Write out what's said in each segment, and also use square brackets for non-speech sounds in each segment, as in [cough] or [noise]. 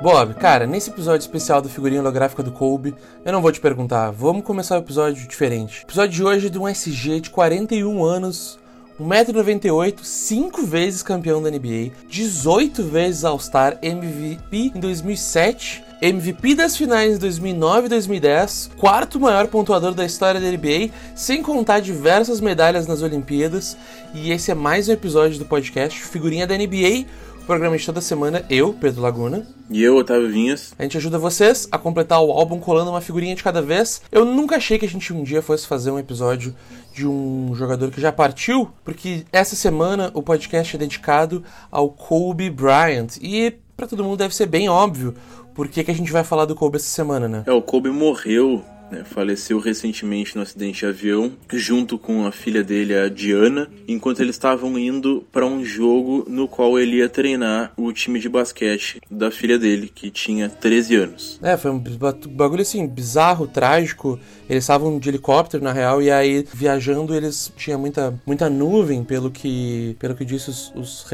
Bob, cara, nesse episódio especial do figurinha holográfica do Kobe, eu não vou te perguntar, vamos começar o episódio diferente. O episódio de hoje é de um SG de 41 anos, 1,98m, 5 vezes campeão da NBA, 18 vezes All-Star, MVP em 2007, MVP das finais em 2009 e 2010, quarto maior pontuador da história da NBA, sem contar diversas medalhas nas Olimpíadas. E esse é mais um episódio do podcast Figurinha da NBA, programa de toda semana, eu, Pedro Laguna. E eu, Otávio Vinhas. A gente ajuda vocês a completar o álbum colando uma figurinha de cada vez. Eu nunca achei que a gente um dia fosse fazer um episódio de um jogador que já partiu, porque essa semana o podcast é dedicado ao Kobe Bryant. E para todo mundo deve ser bem óbvio por que, que a gente vai falar do Kobe essa semana, né? É, o Kobe morreu né, faleceu recentemente no acidente de avião, junto com a filha dele, a Diana, enquanto eles estavam indo para um jogo no qual ele ia treinar o time de basquete da filha dele, que tinha 13 anos. É, foi um bagulho assim, bizarro, trágico. Eles estavam de helicóptero, na real, e aí viajando eles tinha muita, muita nuvem, pelo que, pelo que disse os, os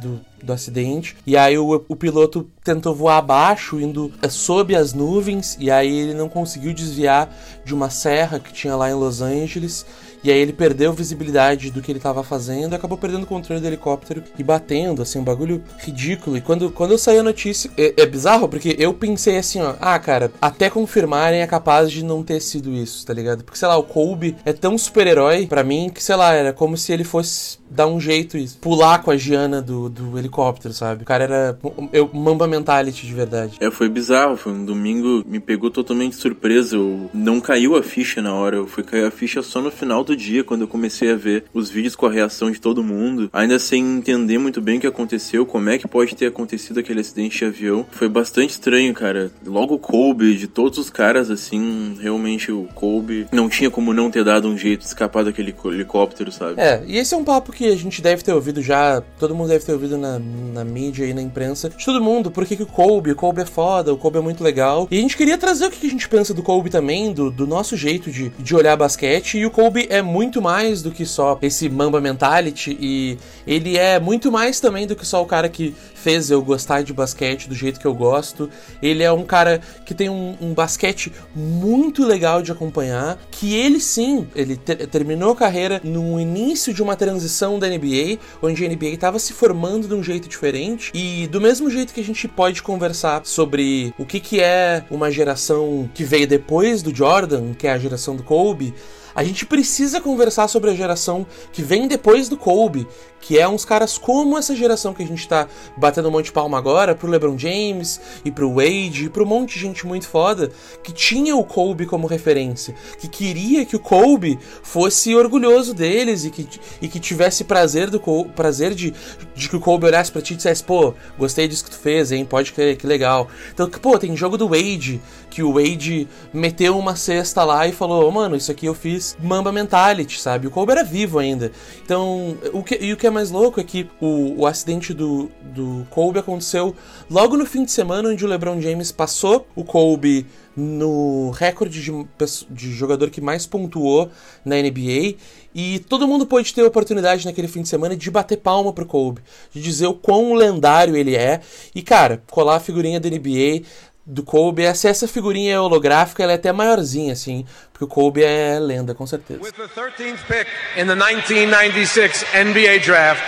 do, do acidente. E aí o, o piloto tentou voar abaixo, indo eh, sob as nuvens, e aí ele não conseguiu desviar de uma serra que tinha lá em Los Angeles. E aí ele perdeu visibilidade do que ele estava fazendo acabou perdendo o controle do helicóptero e batendo, assim, um bagulho ridículo. E quando, quando eu saí a notícia, é, é bizarro, porque eu pensei assim, ó, ah, cara, até confirmarem é capaz de não ter sido isso, tá ligado? Porque, sei lá, o Kobe é tão super-herói para mim que, sei lá, era como se ele fosse dar um jeito e pular com a Giana do, do helicóptero, sabe? O cara era eu, Mamba Mentality de verdade. É, foi bizarro, foi um domingo, me pegou totalmente surpresa. Eu não caiu a ficha na hora, eu fui cair a ficha só no final do dia, quando eu comecei a ver os vídeos com a reação de todo mundo, ainda sem entender muito bem o que aconteceu, como é que pode ter acontecido aquele acidente de avião. Foi bastante estranho, cara. Logo o Kobe, de todos os caras, assim, realmente o Kobe não tinha como não ter dado um jeito de escapar daquele helicóptero, sabe? É, e esse é um papo que a gente deve ter ouvido já, todo mundo deve ter ouvido na, na mídia e na imprensa, de todo mundo, porque que o Kobe, o Kobe é foda, o Kobe é muito legal. E a gente queria trazer o que a gente pensa do Kobe também, do, do nosso jeito de, de olhar basquete, e o Kobe é muito mais do que só esse Mamba Mentality, e ele é muito mais também do que só o cara que fez eu gostar de basquete do jeito que eu gosto. Ele é um cara que tem um, um basquete muito legal de acompanhar, que ele sim, ele ter, terminou a carreira no início de uma transição da NBA, onde a NBA estava se formando de um jeito diferente. E do mesmo jeito que a gente pode conversar sobre o que, que é uma geração que veio depois do Jordan, que é a geração do Kobe, a gente precisa conversar sobre a geração que vem depois do Kobe, que é uns caras como essa geração que a gente tá batendo um monte de palma agora, pro LeBron James e pro Wade e pro um monte de gente muito foda, que tinha o Kobe como referência, que queria que o Kobe fosse orgulhoso deles e que, e que tivesse prazer do prazer de, de que o Kobe olhasse pra ti e dissesse, pô, gostei disso que tu fez, hein, pode crer, que legal. Então, pô, tem jogo do Wade, que o Wade meteu uma cesta lá e falou, oh, mano, isso aqui eu fiz Mamba Mentality, sabe? O Kobe era vivo ainda. Então, o que, e o que é mais louco é que o, o acidente do, do Kobe aconteceu logo no fim de semana, onde o LeBron James passou o Kobe no recorde de, de, jogador que mais pontuou na NBA e todo mundo pôde ter a oportunidade naquele fim de semana de bater palma pro Kobe, de dizer o quão lendário ele é e cara, colar a figurinha da NBA do Kobe. Essa, essa figurinha é holográfica, ela é até maiorzinha, assim, porque o Kobe é lenda, com certeza. With the 13th pick in the 1996 NBA Draft,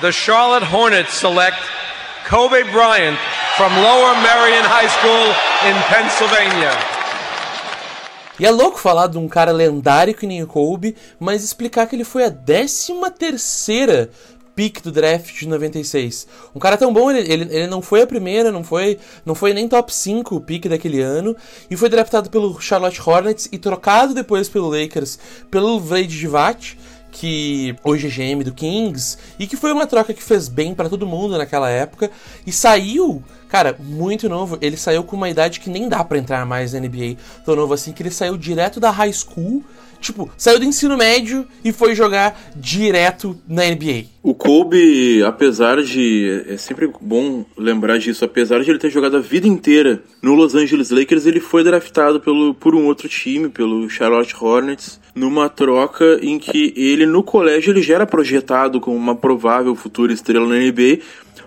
the Charlotte Hornets select Kobe Bryant from Lower Merion High School in Pennsylvania. E é louco falar de um cara lendário que nem o Kobe, mas explicar que ele foi a 13 terceira pick do draft de 96. Um cara tão bom, ele, ele, ele, não foi a primeira, não foi, não foi nem top 5 pick daquele ano, e foi draftado pelo Charlotte Hornets e trocado depois pelo Lakers pelo Vlade Divac, que hoje é GM do Kings, e que foi uma troca que fez bem para todo mundo naquela época, e saiu, cara, muito novo, ele saiu com uma idade que nem dá para entrar mais na NBA, tão novo assim, que ele saiu direto da high school, Tipo, saiu do ensino médio e foi jogar direto na NBA. O Kobe, apesar de. É sempre bom lembrar disso, apesar de ele ter jogado a vida inteira no Los Angeles Lakers, ele foi draftado pelo, por um outro time, pelo Charlotte Hornets, numa troca em que ele, no colégio, ele já era projetado como uma provável futura estrela na NBA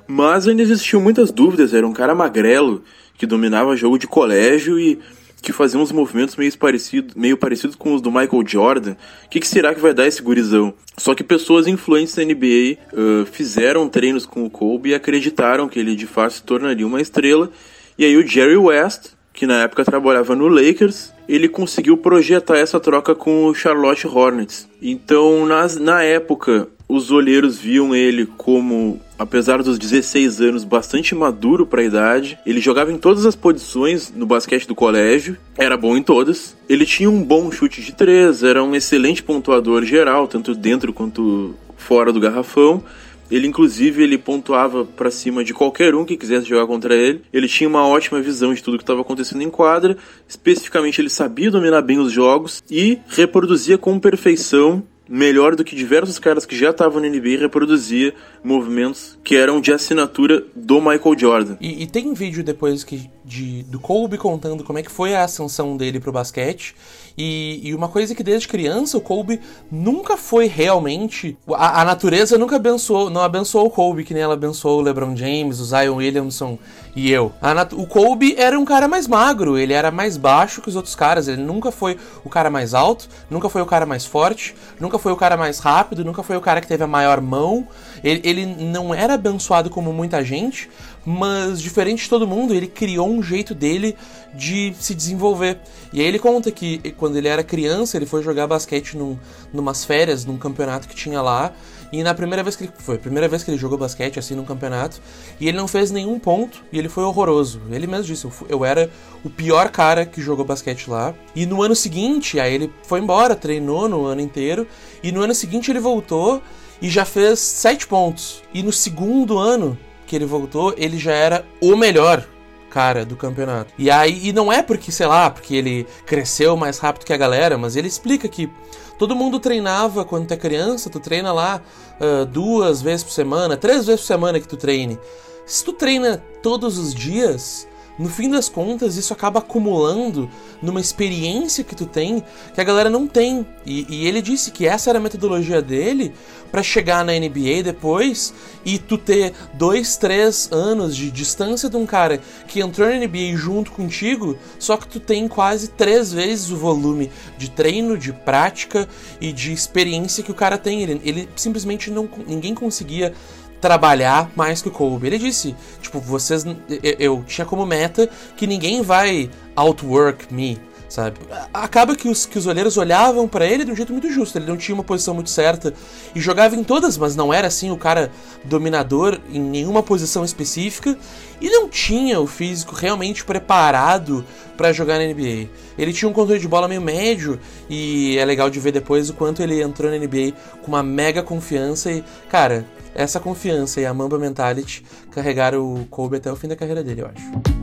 Mas ainda existiam muitas dúvidas, era um cara magrelo que dominava jogo de colégio e que fazia uns movimentos meio parecidos meio parecido com os do Michael Jordan. O que, que, será que vai dar esse gurizão? Só que pessoas influentes da NBA uh, fizeram treinos com o Kobe e acreditaram que ele de fato se tornaria uma estrela. E aí o Jerry West, que na época trabalhava no Lakers, ele conseguiu projetar essa troca com o Charlotte Hornets. Então, nas, na época, os olheiros viam ele como, apesar dos 16 anos, bastante maduro para a idade. Ele jogava em todas as posições no basquete do colégio, era bom em todas. Ele tinha um bom chute de três, era um excelente pontuador geral, tanto dentro quanto fora do garrafão. Ele, inclusive, ele pontuava para cima de qualquer um que quisesse jogar contra ele. Ele tinha uma ótima visão de tudo que estava acontecendo em quadra. Especificamente, ele sabia dominar bem os jogos e reproduzia com perfeição melhor do que diversos caras que já estavam na NBA reproduzia movimentos que eram de assinatura do Michael Jordan. E, e tem vídeo depois que de, do Kobe contando como é que foi a ascensão dele pro basquete. E, e uma coisa que desde criança o Kobe nunca foi realmente. A, a, natureza nunca abençoou, não abençoou o Kobe, que nem ela abençoou o LeBron James, o Zion Williamson e eu. o Kobe era um cara mais magro, ele era mais baixo que os outros caras. Ele nunca foi o cara mais alto, nunca foi o cara mais forte, nunca foi o cara mais rápido, nunca foi o cara que teve a maior mão. Ele, ele não era abençoado como muita gente, mas diferente de todo mundo, ele criou um jeito dele de se desenvolver. E aí ele conta que quando ele era criança, ele foi jogar basquete num, numas férias, num campeonato que tinha lá. E na primeira vez que ele foi, primeira vez que ele jogou basquete assim num campeonato, e ele não fez nenhum ponto, e ele foi horroroso. Ele mesmo disse, eu, eu era o pior cara que jogou basquete lá. E no ano seguinte, aí ele foi embora, treinou no ano inteiro, e no ano seguinte ele voltou e já fez sete pontos. E no segundo ano que ele voltou, ele já era o melhor cara do campeonato. E aí, e não é porque, sei lá, porque ele cresceu mais rápido que a galera, mas ele explica que todo mundo treinava quando tu é criança, tu treina lá uh, duas vezes por semana, três vezes por semana que tu treine. Se tu treina todos os dias, no fim das contas, isso acaba acumulando numa experiência que tu tem que a galera não tem. E, e ele disse que essa era a metodologia dele para chegar na NBA depois e tu ter dois, três anos de distância de um cara que entrou na NBA junto contigo, só que tu tem quase três vezes o volume de treino, de prática e de experiência que o cara tem. Ele, ele simplesmente não. ninguém conseguia trabalhar mais que o Kobe. Ele disse, tipo, vocês. Eu, eu tinha como meta que ninguém vai outwork me, sabe? Acaba que os, que os olheiros olhavam para ele de um jeito muito justo. Ele não tinha uma posição muito certa e jogava em todas, mas não era assim o cara dominador em nenhuma posição específica e não tinha o físico realmente preparado para jogar na NBA. Ele tinha um controle de bola meio médio e é legal de ver depois o quanto ele entrou na NBA com uma mega confiança e, cara, essa confiança e a Mamba Mentality carregaram o Kobe até o fim da carreira dele, eu acho.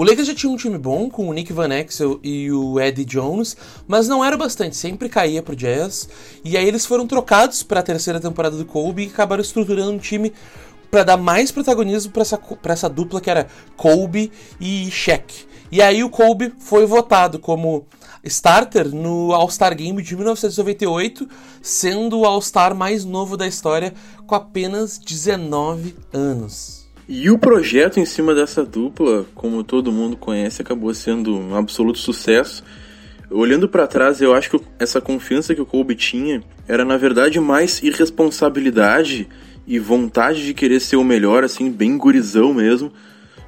O Lakers já tinha um time bom, com o Nick Van Exel e o Eddie Jones, mas não era bastante, sempre caía pro Jazz. E aí eles foram trocados para a terceira temporada do Kobe e acabaram estruturando um time para dar mais protagonismo para essa, pra essa dupla que era Kobe e Shaq. E aí o Kobe foi votado como starter no All-Star Game de 1998, sendo o All-Star mais novo da história com apenas 19 anos. E o projeto em cima dessa dupla, como todo mundo conhece, acabou sendo um absoluto sucesso. Olhando para trás, eu acho que essa confiança que o Kobe tinha era na verdade mais irresponsabilidade e vontade de querer ser o melhor, assim, bem gurizão mesmo,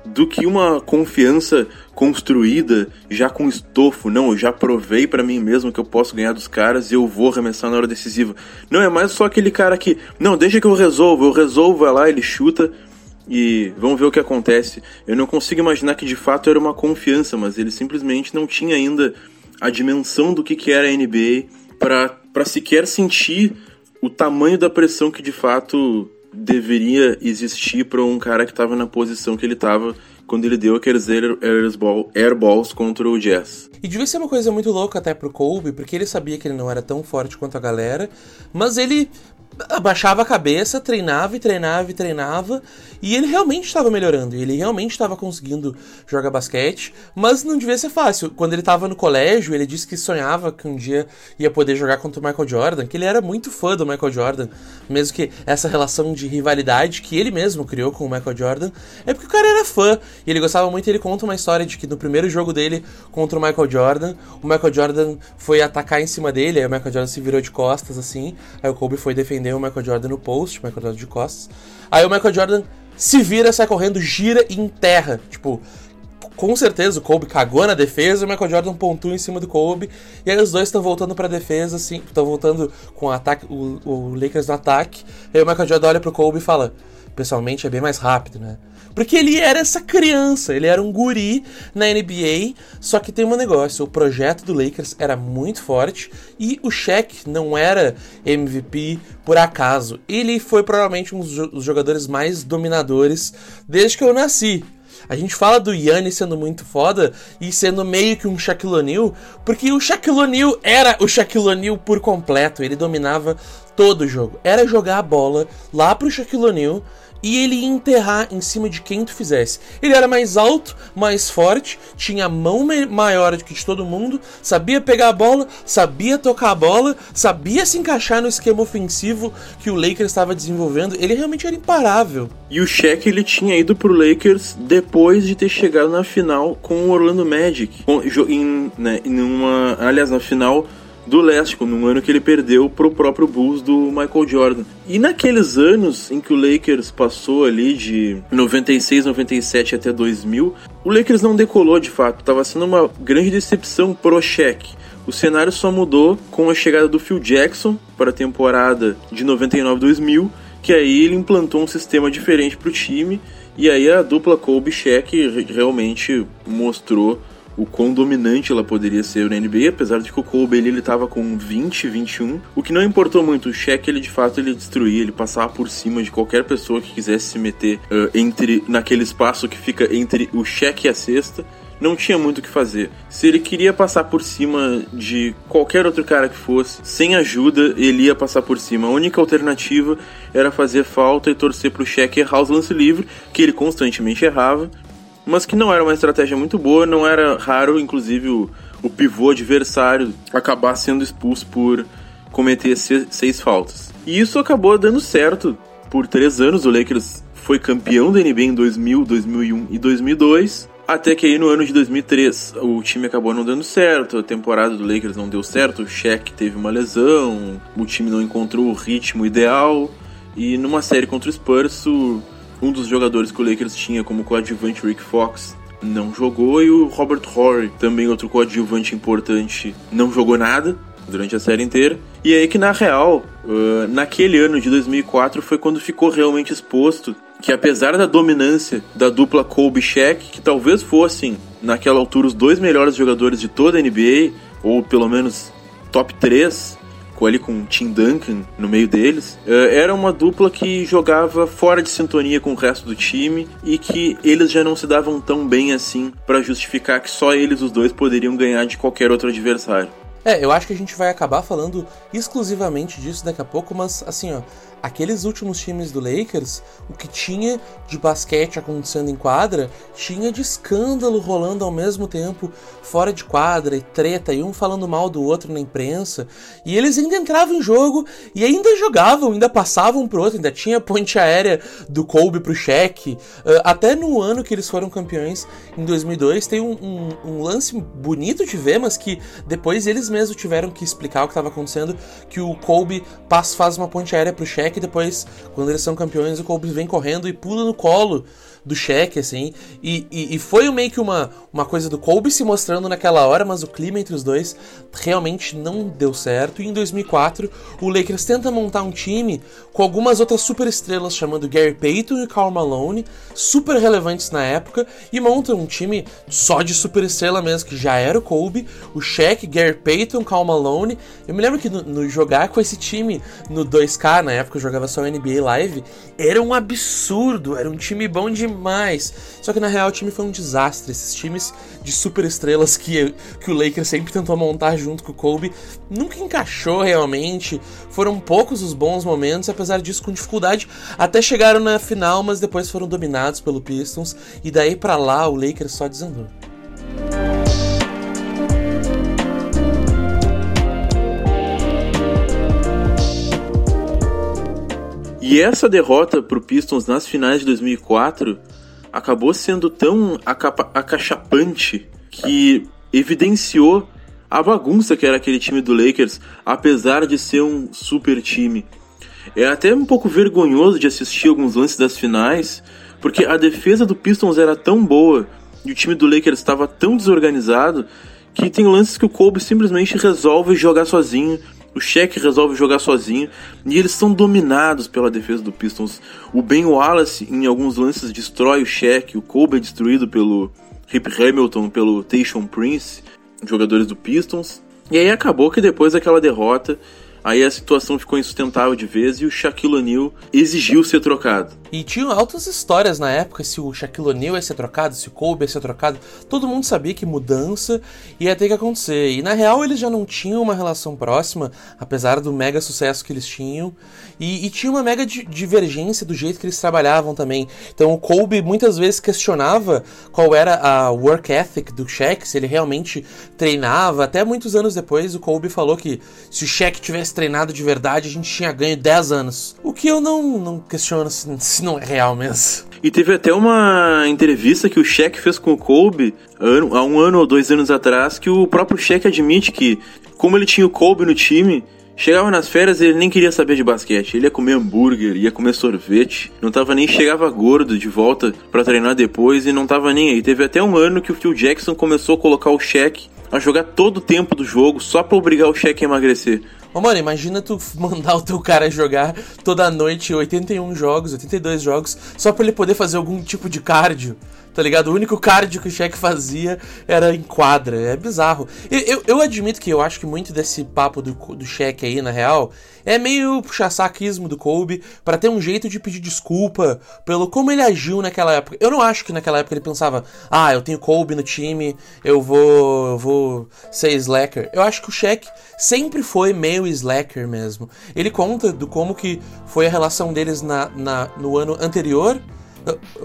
do que uma confiança construída já com estofo. Não, eu já provei para mim mesmo que eu posso ganhar dos caras e eu vou arremessar na hora decisiva. Não é mais só aquele cara que, não, deixa que eu resolvo, eu resolvo, vai lá, ele chuta e vamos ver o que acontece. Eu não consigo imaginar que de fato era uma confiança, mas ele simplesmente não tinha ainda a dimensão do que, que era a NBA para sequer sentir o tamanho da pressão que de fato deveria existir para um cara que estava na posição que ele estava quando ele deu aqueles airball, airballs contra o Jazz. E devia ser uma coisa muito louca até pro Kobe, porque ele sabia que ele não era tão forte quanto a galera, mas ele abaixava a cabeça, treinava e treinava e treinava, e ele realmente estava melhorando, ele realmente estava conseguindo jogar basquete, mas não devia ser fácil. Quando ele estava no colégio, ele disse que sonhava que um dia ia poder jogar contra o Michael Jordan, que ele era muito fã do Michael Jordan, mesmo que essa relação de rivalidade que ele mesmo criou com o Michael Jordan, é porque o cara era fã, e ele gostava muito, ele conta uma história de que no primeiro jogo dele contra o Michael Jordan, o Michael Jordan foi atacar em cima dele, aí o Michael Jordan se virou de costas assim, aí o Kobe foi defender o Michael Jordan no post, o Michael Jordan de costas. Aí o Michael Jordan se vira, sai correndo, gira e enterra. Tipo, com certeza o Kobe cagou na defesa, o Michael Jordan pontua em cima do Kobe, e aí os dois estão voltando pra defesa, assim, estão voltando com o ataque, o, o Lakers no ataque, aí o Michael Jordan olha pro Kobe e fala, pessoalmente é bem mais rápido, né? Porque ele era essa criança, ele era um guri na NBA, só que tem um negócio, o projeto do Lakers era muito forte e o Shaq não era MVP por acaso. Ele foi provavelmente um dos jogadores mais dominadores desde que eu nasci. A gente fala do Yannis sendo muito foda e sendo meio que um Shaquille O'Neal, porque o Shaquille O'Neal era o Shaquille O'Neal por completo, ele dominava todo o jogo. Era jogar a bola lá pro Shaquille O'Neal e ele ia enterrar em cima de quem tu fizesse. Ele era mais alto, mais forte, tinha a mão maior do que de todo mundo, sabia pegar a bola, sabia tocar a bola, sabia se encaixar no esquema ofensivo que o Lakers estava desenvolvendo. Ele realmente era imparável. E o Shaq ele tinha ido pro Lakers depois de ter chegado na final com o Orlando Magic, em, né, em uma, aliás, na final do leste, num ano que ele perdeu pro próprio Bulls do Michael Jordan. E naqueles anos em que o Lakers passou ali de 96, 97 até 2000, o Lakers não decolou de fato, estava sendo uma grande decepção pro Shaq. O cenário só mudou com a chegada do Phil Jackson para a temporada de 99-2000, que aí ele implantou um sistema diferente para o time e aí a dupla Kobe Shaq realmente mostrou o quão dominante ela poderia ser na NBA, apesar de que o Kobe ele, ele tava com 20, 21, o que não importou muito, o Shaq ele de fato ele destruía, ele passava por cima de qualquer pessoa que quisesse se meter uh, entre naquele espaço que fica entre o Shaq e a cesta, não tinha muito o que fazer. Se ele queria passar por cima de qualquer outro cara que fosse, sem ajuda, ele ia passar por cima. A única alternativa era fazer falta e torcer pro Shaq errar os lance livre, que ele constantemente errava, mas que não era uma estratégia muito boa, não era raro, inclusive, o, o pivô adversário acabar sendo expulso por cometer seis, seis faltas. E isso acabou dando certo. Por três anos, o Lakers foi campeão da NBA em 2000, 2001 e 2002. Até que aí no ano de 2003 o time acabou não dando certo, a temporada do Lakers não deu certo, o Shaq teve uma lesão, o time não encontrou o ritmo ideal. E numa série contra o Spurs, o um dos jogadores que o Lakers tinha como coadjuvante, Rick Fox, não jogou e o Robert Horry, também outro coadjuvante importante, não jogou nada durante a série inteira. E aí que na real, uh, naquele ano de 2004 foi quando ficou realmente exposto que apesar da dominância da dupla Kobe Shaq, que talvez fossem naquela altura os dois melhores jogadores de toda a NBA, ou pelo menos top 3, com ali com Tim Duncan no meio deles, eh, era uma dupla que jogava fora de sintonia com o resto do time e que eles já não se davam tão bem assim para justificar que só eles os dois poderiam ganhar de qualquer outro adversário. É, eu acho que a gente vai acabar falando exclusivamente disso daqui a pouco, mas assim, ó, aqueles últimos times do Lakers, o que tinha de basquete acontecendo em quadra, tinha de escândalo rolando ao mesmo tempo fora de quadra e treta, e um falando mal do outro na imprensa. E eles ainda entravam em jogo e ainda jogavam, ainda passavam pro outro, ainda tinha ponte aérea do Kobe pro Shaq. Uh, até no ano que eles foram campeões, em 2002, tem um, um, um lance bonito de ver, mas que depois eles mesmos tiveram que explicar o que estava acontecendo, que o Kobe passa, faz uma ponte aérea pro Shaq e depois, quando eles são campeões, o Kobe vem correndo e pula no colo do cheque, assim. E, e, e, foi meio que uma, uma coisa do Kobe se mostrando naquela hora, mas o clima entre os dois realmente não deu certo. E em 2004, o Lakers tenta montar um time com algumas outras super estrelas, chamando Gary Payton e Karl Malone, super relevantes na época, e monta um time só de super estrela mesmo, que já era o Kobe, o Shaq, Gary Payton, Karl Malone. Eu me lembro que no, no jogar com esse time no 2K, na época eu jogava só NBA Live, era um absurdo, era um time bom demais demais. Só que na real o time foi um desastre. Esses times de super estrelas que, que o Lakers sempre tentou montar junto com o Kobe nunca encaixou realmente. Foram poucos os bons momentos, apesar disso com dificuldade. Até chegaram na final, mas depois foram dominados pelo Pistons. E daí para lá o Lakers só desandou. E essa derrota para o Pistons nas finais de 2004 acabou sendo tão acachapante que evidenciou a bagunça que era aquele time do Lakers, apesar de ser um super time. É até um pouco vergonhoso de assistir alguns lances das finais, porque a defesa do Pistons era tão boa e o time do Lakers estava tão desorganizado que tem lances que o Kobe simplesmente resolve jogar sozinho o Shaq resolve jogar sozinho e eles são dominados pela defesa do Pistons. O Ben Wallace, em alguns lances, destrói o Shaq. O Kobe é destruído pelo Rip Hamilton, pelo Tayshaun Prince, jogadores do Pistons. E aí acabou que depois daquela derrota, aí a situação ficou insustentável de vez e o Shaquille O'Neal exigiu ser trocado. E tinha altas histórias na época se o Shaquille O'Neal ia ser trocado, se o Kobe ia ser trocado. Todo mundo sabia que mudança ia ter que acontecer. E na real eles já não tinham uma relação próxima, apesar do mega sucesso que eles tinham. E, e tinha uma mega divergência do jeito que eles trabalhavam também. Então o Kobe muitas vezes questionava qual era a work ethic do Shaq, se ele realmente treinava. Até muitos anos depois o Kobe falou que se o Shaq tivesse treinado de verdade, a gente tinha ganho 10 anos. O que eu não, não questiono se não é real mesmo. E teve até uma entrevista que o Shaq fez com o Kobe há um ano ou dois anos atrás, que o próprio Shaq admite que, como ele tinha o Kobe no time, Chegava nas férias e ele nem queria saber de basquete. Ele ia comer hambúrguer, ia comer sorvete. Não tava nem chegava gordo de volta para treinar depois e não tava nem aí. Teve até um ano que o Phil Jackson começou a colocar o Shaq a jogar todo o tempo do jogo só para obrigar o Shaq a emagrecer. Ô, mano, imagina tu [laughs] mandar o teu cara jogar toda noite 81 jogos, 82 jogos, só pra ele poder fazer algum tipo de cardio tá ligado? O único cardio que o Shaq fazia era em quadra. É bizarro. Eu, eu, eu, admito que eu acho que muito desse papo do, do Shaq aí, na real, é meio puxa-saquismo do Kobe para ter um jeito de pedir desculpa pelo como ele agiu naquela época. Eu não acho que naquela época ele pensava, ah, eu tenho Kobe no time, eu vou, eu vou ser slacker. Eu acho que o Shaq sempre foi meio slacker mesmo. Ele conta do como que foi a relação deles na, na no ano anterior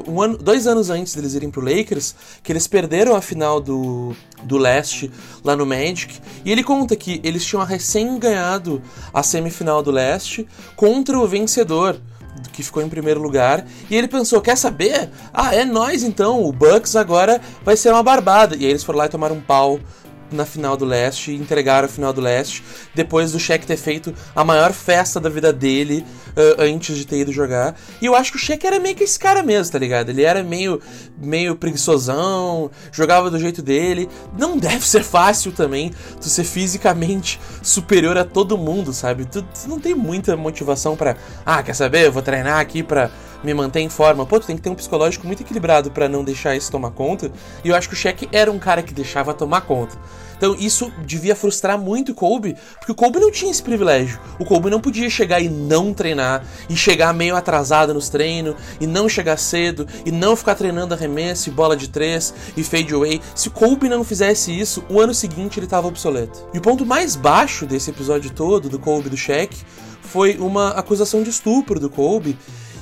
um ano, dois anos antes deles irem pro Lakers, que eles perderam a final do, do leste lá no Magic. E ele conta que eles tinham recém ganhado a semifinal do leste contra o vencedor que ficou em primeiro lugar. E ele pensou: quer saber? Ah, é nós então. O Bucks agora vai ser uma barbada. E aí eles foram lá e tomaram um pau na final do leste, entregaram a final do leste, depois do Shaq ter feito a maior festa da vida dele uh, antes de ter ido jogar. E eu acho que o Shaq era meio que esse cara mesmo, tá ligado? Ele era meio, meio preguiçosão, jogava do jeito dele. Não deve ser fácil também tu ser fisicamente superior a todo mundo, sabe? Tu, tu não tem muita motivação para ah, quer saber? Eu vou treinar aqui pra me manter em forma. Pô, tu tem que ter um psicológico muito equilibrado para não deixar isso tomar conta. E eu acho que o Shaq era um cara que deixava tomar conta. Então isso devia frustrar muito o Kobe, porque o Kobe não tinha esse privilégio. O Kobe não podia chegar e não treinar, e chegar meio atrasado nos treinos, e não chegar cedo, e não ficar treinando arremesso, e bola de três, e fade away. Se o Kobe não fizesse isso, o ano seguinte ele estava obsoleto. E o ponto mais baixo desse episódio todo, do Kobe do Shaq, foi uma acusação de estupro do Kobe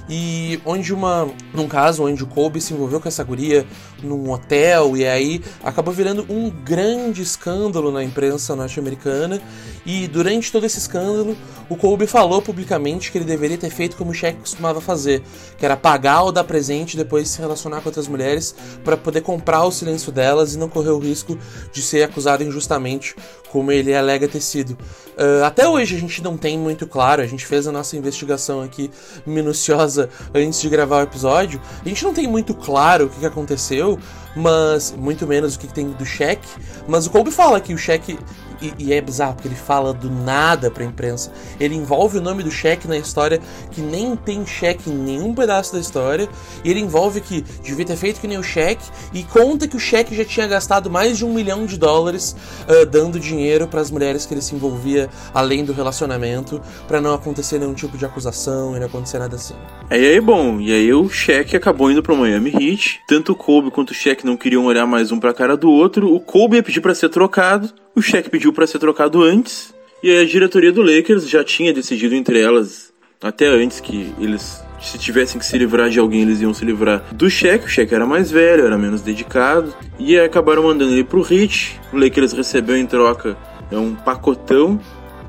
e onde uma, num caso onde o Kobe se envolveu com essa guria num hotel e aí acabou virando um grande escândalo na imprensa norte-americana. E durante todo esse escândalo o Kobe falou publicamente que ele deveria ter feito como o Shaq costumava fazer, que era pagar ou dar presente e depois se relacionar com outras mulheres para poder comprar o silêncio delas e não correr o risco de ser acusado injustamente como ele alega ter sido. Uh, até hoje a gente não tem muito claro, a gente fez a nossa investigação aqui minuciosa antes de gravar o episódio, a gente não tem muito claro o que, aconteceu, mas muito menos o que, tem do Shaq, mas o Kobe fala que o Shaq e, e, é bizarro, porque ele fala do nada pra imprensa. Ele envolve o nome do cheque na história, que nem tem cheque em nenhum pedaço da história. E ele envolve que devia ter feito que nem o cheque, e conta que o cheque já tinha gastado mais de um milhão de dólares uh, dando dinheiro para as mulheres que ele se envolvia além do relacionamento, para não acontecer nenhum tipo de acusação e não acontecer nada assim. É, e aí, bom, e aí o cheque acabou indo pro Miami Heat. Tanto o Kobe quanto o cheque não queriam olhar mais um pra cara do outro. O Kobe ia pedir para ser trocado. O cheque pediu para ser trocado antes, e a diretoria do Lakers já tinha decidido entre elas, até antes que eles se tivessem que se livrar de alguém, eles iam se livrar do cheque. O cheque era mais velho, era menos dedicado. E acabaram mandando ele pro Heat. O Lakers recebeu em troca é um pacotão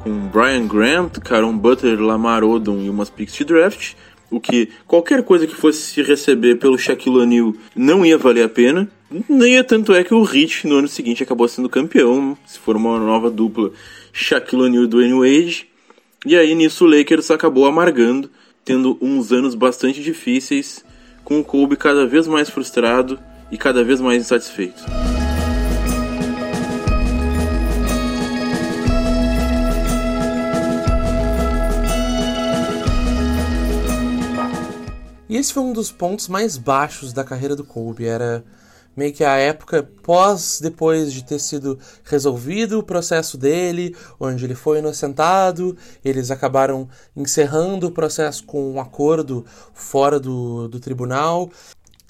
com Brian Grant, Caron Butler, Lamar Odom e umas picks de draft. O que qualquer coisa que fosse se receber pelo Shaquille O'Neal não ia valer a pena. Nem é tanto é que o Heat no ano seguinte acabou sendo campeão, se for uma nova dupla Shaquille O'Neal e Dwayne Wade. E aí nisso o Lakers acabou amargando, tendo uns anos bastante difíceis, com o Kobe cada vez mais frustrado e cada vez mais insatisfeito. E esse foi um dos pontos mais baixos da carreira do Kobe. Era meio que a época pós, depois de ter sido resolvido o processo dele, onde ele foi inocentado, eles acabaram encerrando o processo com um acordo fora do, do tribunal.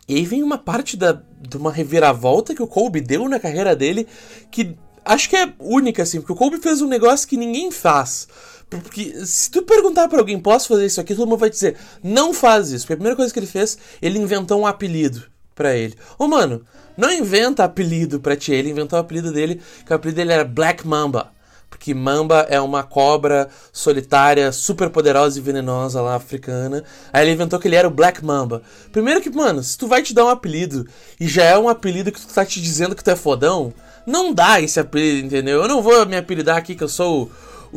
E aí vem uma parte da, de uma reviravolta que o Kobe deu na carreira dele, que acho que é única, assim, porque o Kobe fez um negócio que ninguém faz. Porque se tu perguntar para alguém, posso fazer isso aqui, todo mundo vai dizer, não faz isso. Porque a primeira coisa que ele fez, ele inventou um apelido para ele. Ô, mano, não inventa apelido pra ti. Ele inventou o apelido dele, que o apelido dele era Black Mamba. Porque Mamba é uma cobra solitária, super poderosa e venenosa lá africana. Aí ele inventou que ele era o Black Mamba. Primeiro que, mano, se tu vai te dar um apelido e já é um apelido que tu tá te dizendo que tu é fodão, não dá esse apelido, entendeu? Eu não vou me apelidar aqui que eu sou o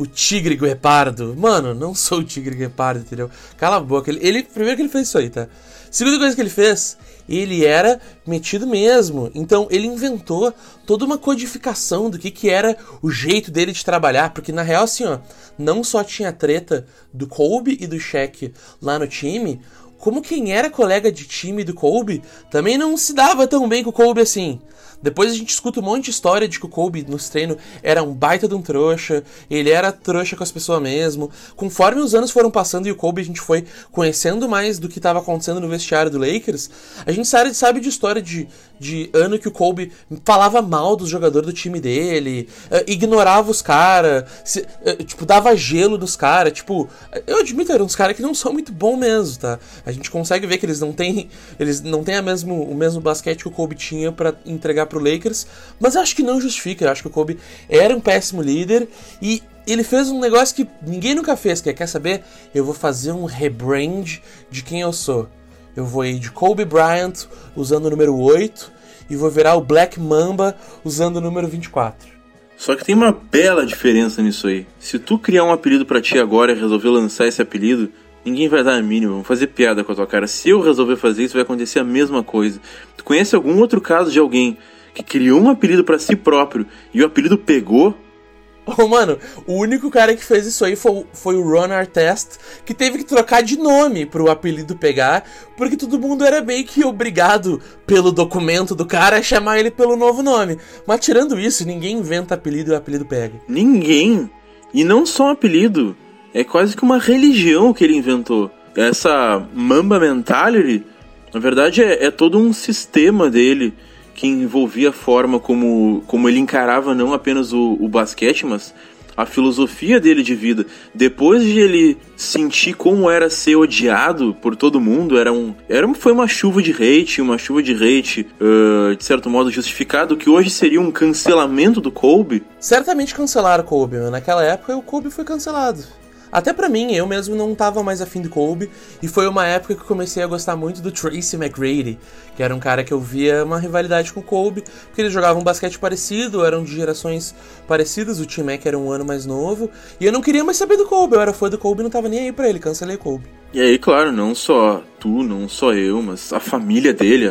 Tigre Guepardo. Mano, não sou o Tigre Guepardo, entendeu? Cala a boca. Ele, ele, primeiro que ele fez isso aí, tá? Segunda coisa que ele fez, ele era metido mesmo. Então ele inventou toda uma codificação do que, que era o jeito dele de trabalhar, porque na real assim, ó, não só tinha treta do Kobe e do Shaq lá no time, como quem era colega de time do Kobe também não se dava tão bem com o Kobe assim. Depois a gente escuta um monte de história de que o Kobe nos treinos era um baita de um trouxa, ele era trouxa com as pessoas mesmo. Conforme os anos foram passando e o Kobe a gente foi conhecendo mais do que estava acontecendo no vestiário do Lakers, a gente sabe, sabe de história de, de ano que o Kobe falava mal dos jogadores do time dele, uh, ignorava os caras, uh, tipo, dava gelo nos caras. Tipo, eu admito, eram uns caras que não são muito bons mesmo, tá? A gente consegue ver que eles não têm, eles não têm a mesmo, o mesmo basquete que o Kobe tinha para entregar pro Lakers, mas eu acho que não justifica. Eu acho que o Kobe era um péssimo líder e ele fez um negócio que ninguém nunca fez, que é, quer saber? Eu vou fazer um rebrand de quem eu sou. Eu vou ir de Kobe Bryant usando o número 8 e vou virar o Black Mamba usando o número 24. Só que tem uma bela diferença nisso aí. Se tu criar um apelido para ti agora e resolver lançar esse apelido, ninguém vai dar a mínima, vão fazer piada com a tua cara. Se eu resolver fazer isso, vai acontecer a mesma coisa. Tu conhece algum outro caso de alguém que criou um apelido para si próprio e o apelido pegou. [laughs] Oh, mano, o único cara que fez isso aí foi, foi o Ron Artest, que teve que trocar de nome pro apelido pegar, porque todo mundo era meio que obrigado pelo documento do cara a chamar ele pelo novo nome. Mas tirando isso, ninguém inventa apelido e o apelido pega. Ninguém. E não só um apelido, é quase que uma religião que ele inventou. Essa Mamba Mentality, na verdade, é, é todo um sistema dele que envolvia a forma como, como ele encarava não apenas o, o basquete, mas a filosofia dele de vida. Depois de ele sentir como era ser odiado por todo mundo, era um, era, foi uma chuva de hate, uma chuva de hate, uh, de certo modo justificado, que hoje seria um cancelamento do Kobe. Certamente cancelaram o Kobe, naquela época o Kobe foi cancelado. Até para mim, eu mesmo não tava mais afim do Kobe, e foi uma época que comecei a gostar muito do Tracy McGrady, que era um cara que eu via uma rivalidade com o Kobe, porque eles jogavam um basquete parecido, eram de gerações parecidas, o Tim Mac era um ano mais novo, e eu não queria mais saber do Kobe, eu era fã do Kobe e não tava nem aí pra ele, cancelei Kobe. E aí, claro, não só tu, não só eu, mas a família dele,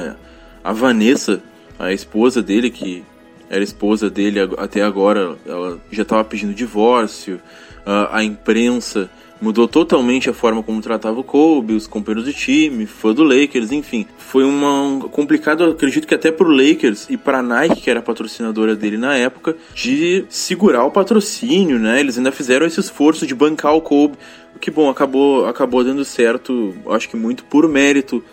a Vanessa, a esposa dele, que era esposa dele até agora, ela já estava pedindo divórcio, a imprensa mudou totalmente a forma como tratava o Kobe, os companheiros de time, fã do Lakers, enfim. Foi uma complicado, acredito que até pro Lakers e pra Nike, que era a patrocinadora dele na época, de segurar o patrocínio, né? Eles ainda fizeram esse esforço de bancar o Kobe, o que bom, acabou acabou dando certo, acho que muito por mérito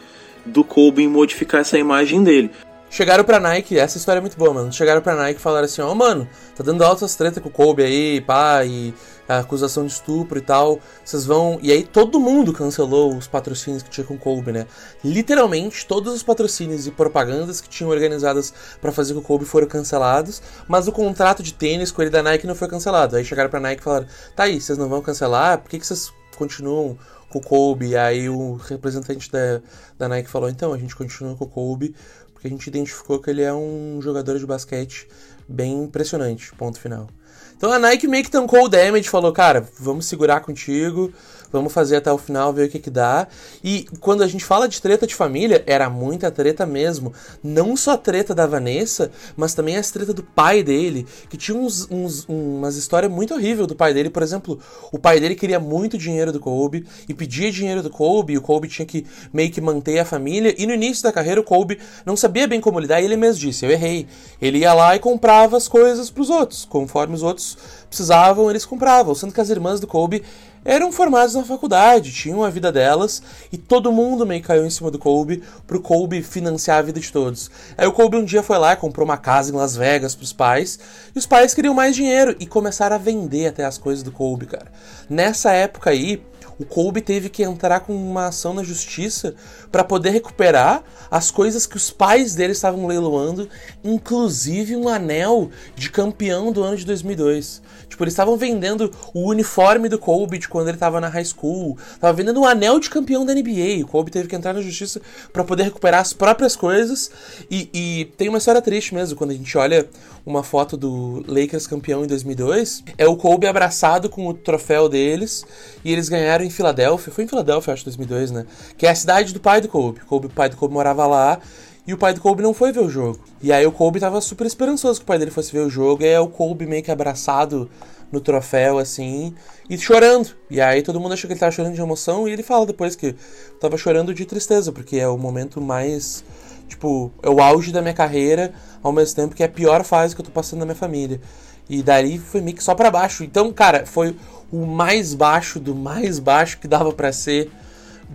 do Kobe em modificar essa imagem dele. Chegaram pra Nike, essa história é muito boa, mano. Chegaram pra Nike e falaram assim: Ó, oh, mano, tá dando altas treta com o Kobe aí, pá, e a acusação de estupro e tal. Vocês vão. E aí todo mundo cancelou os patrocínios que tinha com o Kobe, né? Literalmente, todos os patrocínios e propagandas que tinham organizadas para fazer com o Kobe foram cancelados, mas o contrato de tênis com ele da Nike não foi cancelado. Aí chegaram pra Nike e falaram: tá aí, vocês não vão cancelar? Por que, que vocês continuam com o Kobe? Aí o representante da, da Nike falou: então, a gente continua com o Kobe porque a gente identificou que ele é um jogador de basquete bem impressionante. Ponto final. Então a Nike meio que tancou o damage, falou, cara, vamos segurar contigo, vamos fazer até o final, ver o que que dá. E quando a gente fala de treta de família, era muita treta mesmo. Não só a treta da Vanessa, mas também as treta do pai dele, que tinha uns, uns, umas histórias muito horríveis do pai dele. Por exemplo, o pai dele queria muito dinheiro do Kobe e pedia dinheiro do Kobe, e o Kobe tinha que meio que manter a família. E no início da carreira, o Kobe não sabia bem como lidar, e ele mesmo disse, eu errei. Ele ia lá e comprava as coisas pros outros, conforme os outros precisavam, eles compravam. Sendo que as irmãs do Kobe eram formadas na faculdade, tinham a vida delas e todo mundo meio caiu em cima do Kobe pro Kobe financiar a vida de todos. Aí o Kobe um dia foi lá comprou uma casa em Las Vegas pros pais e os pais queriam mais dinheiro e começaram a vender até as coisas do Kobe, cara. Nessa época aí, o Kobe teve que entrar com uma ação na justiça para poder recuperar as coisas que os pais dele estavam leiloando, inclusive um anel de campeão do ano de 2002. Tipo, eles estavam vendendo o uniforme do Kobe de quando ele estava na high school, tava vendendo um anel de campeão da NBA. O Kobe teve que entrar na justiça para poder recuperar as próprias coisas. E, e tem uma história triste mesmo quando a gente olha uma foto do Lakers campeão em 2002. É o Kobe abraçado com o troféu deles e eles ganharam em Filadélfia. Foi em Filadélfia, acho, 2002, né? Que é a cidade do pai do Kobe. Kobe o pai do Kobe morava lá. E o pai do Kobe não foi ver o jogo. E aí o Kobe tava super esperançoso que o pai dele fosse ver o jogo. E aí é o Kobe meio que abraçado no troféu, assim, e chorando. E aí todo mundo achou que ele tava chorando de emoção. E ele fala depois que tava chorando de tristeza, porque é o momento mais. Tipo, é o auge da minha carreira, ao mesmo tempo que é a pior fase que eu tô passando na minha família. E daí foi meio que só para baixo. Então, cara, foi o mais baixo do mais baixo que dava para ser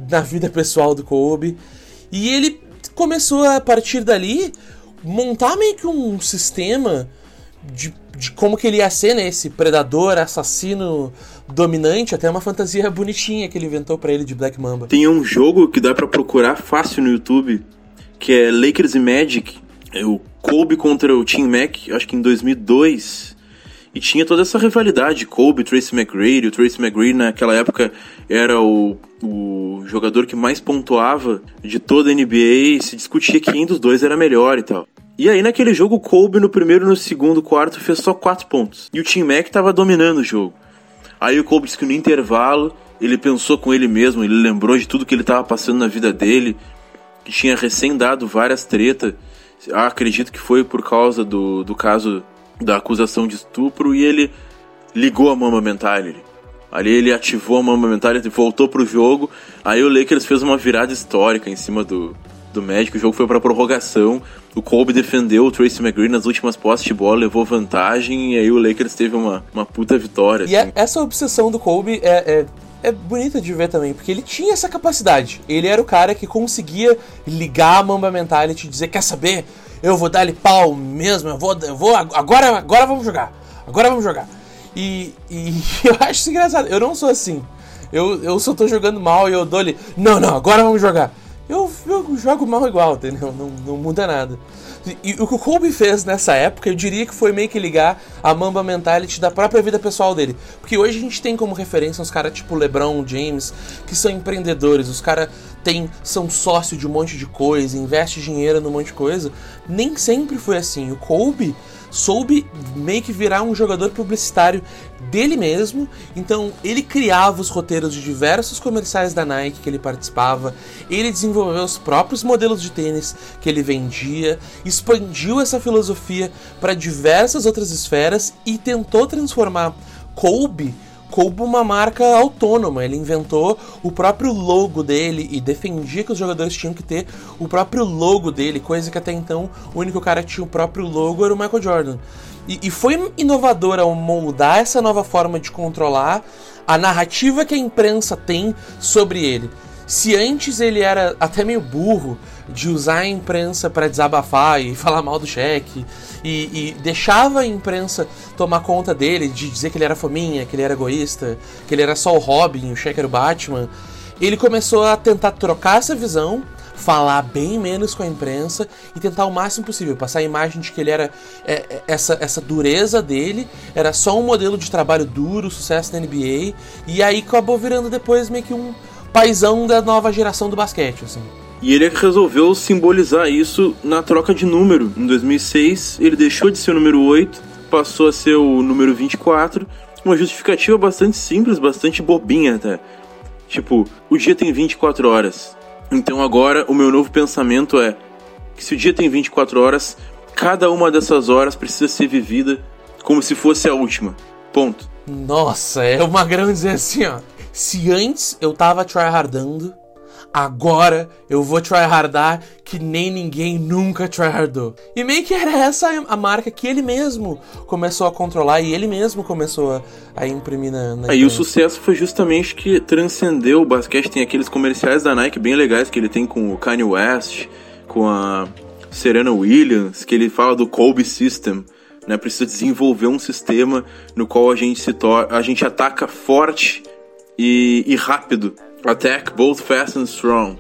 na vida pessoal do Kobe. E ele começou a partir dali montar meio que um sistema de, de como que ele ia ser, né? Esse predador, assassino dominante, até uma fantasia bonitinha que ele inventou para ele de Black Mamba. Tem um jogo que dá para procurar fácil no YouTube, que é Lakers e Magic. É o Kobe contra o Team Mac, acho que em 2002. E tinha toda essa rivalidade, Kobe, Tracy McGrady. O Tracy McGrady naquela época era o, o jogador que mais pontuava de toda a NBA. Se discutia quem dos dois era melhor e tal. E aí naquele jogo o Kobe no primeiro e no segundo quarto fez só 4 pontos. E o Team Mac tava dominando o jogo. Aí o Kobe disse que no intervalo ele pensou com ele mesmo, ele lembrou de tudo que ele estava passando na vida dele, que tinha recém dado várias tretas. Ah, acredito que foi por causa do, do caso da acusação de estupro e ele ligou a Mamba Mentality. Ali ele ativou a Mamba Mentality, voltou pro jogo. Aí o Lakers fez uma virada histórica em cima do, do Magic. O jogo foi para prorrogação. O Kobe defendeu o Tracy McGree nas últimas postes de bola, levou vantagem e aí o Lakers teve uma, uma puta vitória. E assim. essa obsessão do Kobe é, é, é bonita de ver também, porque ele tinha essa capacidade. Ele era o cara que conseguia ligar a Mamba Mentality e dizer: Quer saber? Eu vou dar-lhe pau mesmo, eu vou, eu vou. Agora, agora vamos jogar. Agora vamos jogar. E, e [laughs] eu acho engraçado. Eu não sou assim. Eu, eu só tô jogando mal e eu dou-lhe. Não, não, agora vamos jogar eu, eu jogo mal igual, entendeu? Não, não muda nada. E, o que o Kobe fez nessa época, eu diria que foi meio que ligar a Mamba Mentality da própria vida pessoal dele. Porque hoje a gente tem como referência uns caras tipo LeBron James, que são empreendedores, os caras são sócio de um monte de coisa, investe dinheiro num monte de coisa. Nem sempre foi assim. O Kobe soube meio que virar um jogador publicitário dele mesmo. Então ele criava os roteiros de diversos comerciais da Nike que ele participava, ele desenvolveu os próprios modelos de tênis que ele vendia, expandiu essa filosofia para diversas outras esferas e tentou transformar Kobe Kobe uma marca autônoma. Ele inventou o próprio logo dele e defendia que os jogadores tinham que ter o próprio logo dele, coisa que até então o único cara que tinha o próprio logo era o Michael Jordan. E, e foi inovador ao moldar essa nova forma de controlar a narrativa que a imprensa tem sobre ele. Se antes ele era até meio burro de usar a imprensa para desabafar e falar mal do cheque e, e, deixava a imprensa tomar conta dele, de dizer que ele era fominha, que ele era egoísta, que ele era só o Robin, o cheque era o Batman, ele começou a tentar trocar essa visão falar bem menos com a imprensa e tentar o máximo possível passar a imagem de que ele era é, é, essa, essa dureza dele era só um modelo de trabalho duro, sucesso na NBA e aí acabou virando depois meio que um paizão da nova geração do basquete, assim. E ele resolveu simbolizar isso na troca de número. Em 2006, ele deixou de ser o número 8, passou a ser o número 24. Uma justificativa bastante simples, bastante bobinha até. Tipo, o dia tem 24 horas. Então agora o meu novo pensamento é que se o dia tem 24 horas, cada uma dessas horas precisa ser vivida como se fosse a última. Ponto. Nossa, é uma grande dizer assim, ó. Se antes eu tava tryhardando, agora eu vou tryhardar que nem ninguém nunca tryhardou. E meio que era essa a marca que ele mesmo começou a controlar e ele mesmo começou a, a imprimir na, na Aí o sucesso foi justamente que transcendeu o basquete. Tem aqueles comerciais da Nike bem legais que ele tem com o Kanye West, com a Serena Williams, que ele fala do Kobe System. Né, precisa desenvolver um sistema no qual a gente se a gente ataca forte e, e rápido. Attack both fast and strong.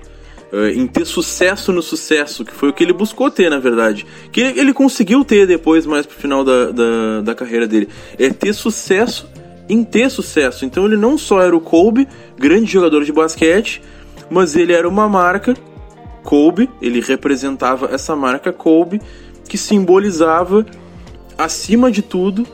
Uh, em ter sucesso no sucesso, que foi o que ele buscou ter, na verdade. Que ele, ele conseguiu ter depois, mais pro final da, da, da, carreira dele. É ter sucesso em ter sucesso. Então ele não só era o Kobe, grande jogador de basquete, mas ele era uma marca, Kobe, ele representava essa marca Kobe, que simbolizava, acima de tudo,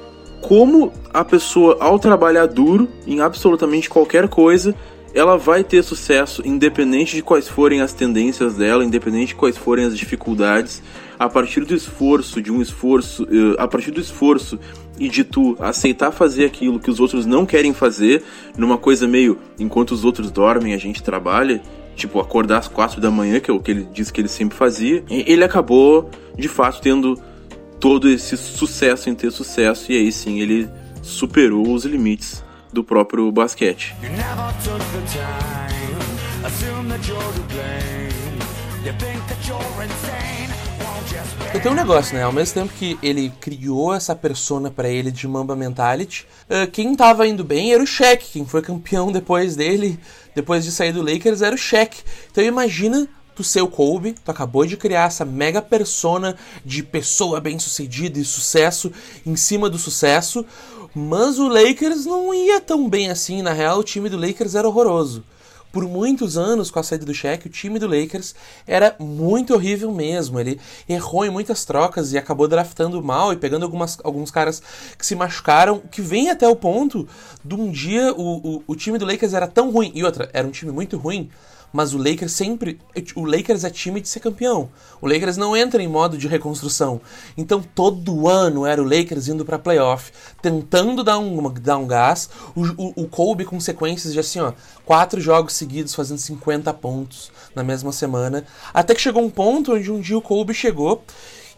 como a pessoa, ao trabalhar duro em absolutamente qualquer coisa, ela vai ter sucesso independente de quais forem as tendências dela, independente de quais forem as dificuldades, a partir do esforço, de um esforço, eh, a partir do esforço e de tu aceitar fazer aquilo que os outros não querem fazer, numa coisa meio enquanto os outros dormem, a gente trabalha, tipo acordar às quatro da manhã, que é o que ele disse que ele sempre fazia, ele acabou de fato tendo todo esse sucesso em ter sucesso, e aí sim ele superou os limites do próprio basquete. Eu tenho um negócio, né? Ao mesmo tempo que ele criou essa persona para ele de Mamba Mentality, uh, quem tava indo bem era o Shaq, quem foi campeão depois dele, depois de sair do Lakers, era o Shaq. Então imagina tu ser o Kobe, tu acabou de criar essa mega persona de pessoa bem-sucedida e sucesso em cima do sucesso, mas o Lakers não ia tão bem assim, na real o time do Lakers era horroroso. Por muitos anos, com a saída do Shaq, o time do Lakers era muito horrível mesmo. Ele errou em muitas trocas e acabou draftando mal e pegando algumas, alguns caras que se machucaram, que vem até o ponto de um dia o, o, o time do Lakers era tão ruim. E outra, era um time muito ruim mas o Lakers sempre. O Lakers é time de ser campeão. O Lakers não entra em modo de reconstrução. Então todo ano era o Lakers indo para playoff, tentando dar um, dar um gás. O, o, o Kobe com sequências de assim, ó, quatro jogos seguidos fazendo 50 pontos na mesma semana. Até que chegou um ponto onde um dia o Kobe chegou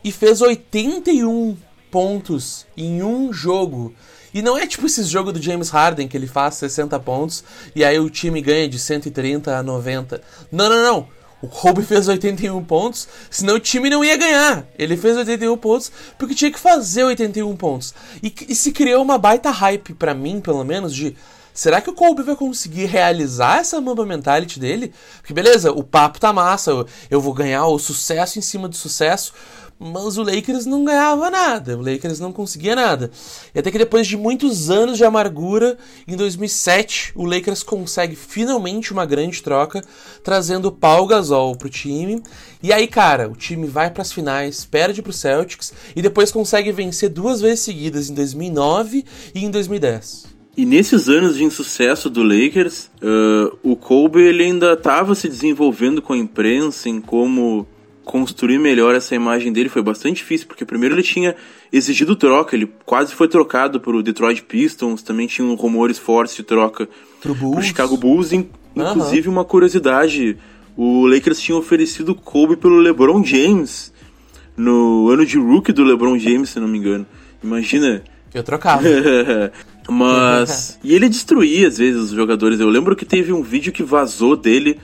e fez 81 pontos em um jogo. E não é tipo esse jogo do James Harden que ele faz 60 pontos e aí o time ganha de 130 a 90. Não, não, não. O Kobe fez 81 pontos, senão o time não ia ganhar. Ele fez 81 pontos porque tinha que fazer 81 pontos. E, e se criou uma baita hype para mim, pelo menos, de será que o Kobe vai conseguir realizar essa Mamba Mentality dele? Porque beleza, o papo tá massa, eu, eu vou ganhar o sucesso em cima do sucesso, mas o Lakers não ganhava nada, o Lakers não conseguia nada. E até que depois de muitos anos de amargura, em 2007, o Lakers consegue finalmente uma grande troca, trazendo Paul Gasol pro time. E aí, cara, o time vai para as finais, perde pro Celtics e depois consegue vencer duas vezes seguidas em 2009 e em 2010. E nesses anos de insucesso do Lakers, uh, o Kobe ele ainda estava se desenvolvendo com a imprensa em como construir melhor essa imagem dele foi bastante difícil, porque primeiro ele tinha exigido troca, ele quase foi trocado para o Detroit Pistons, também tinham rumores fortes de troca Pro Bulls. Chicago Bulls, in, inclusive uma curiosidade, o Lakers tinha oferecido Kobe pelo LeBron James no ano de rookie do LeBron James, se não me engano. Imagina. Eu trocava. [laughs] Mas. e ele destruía às vezes os jogadores. Eu lembro que teve um vídeo que vazou dele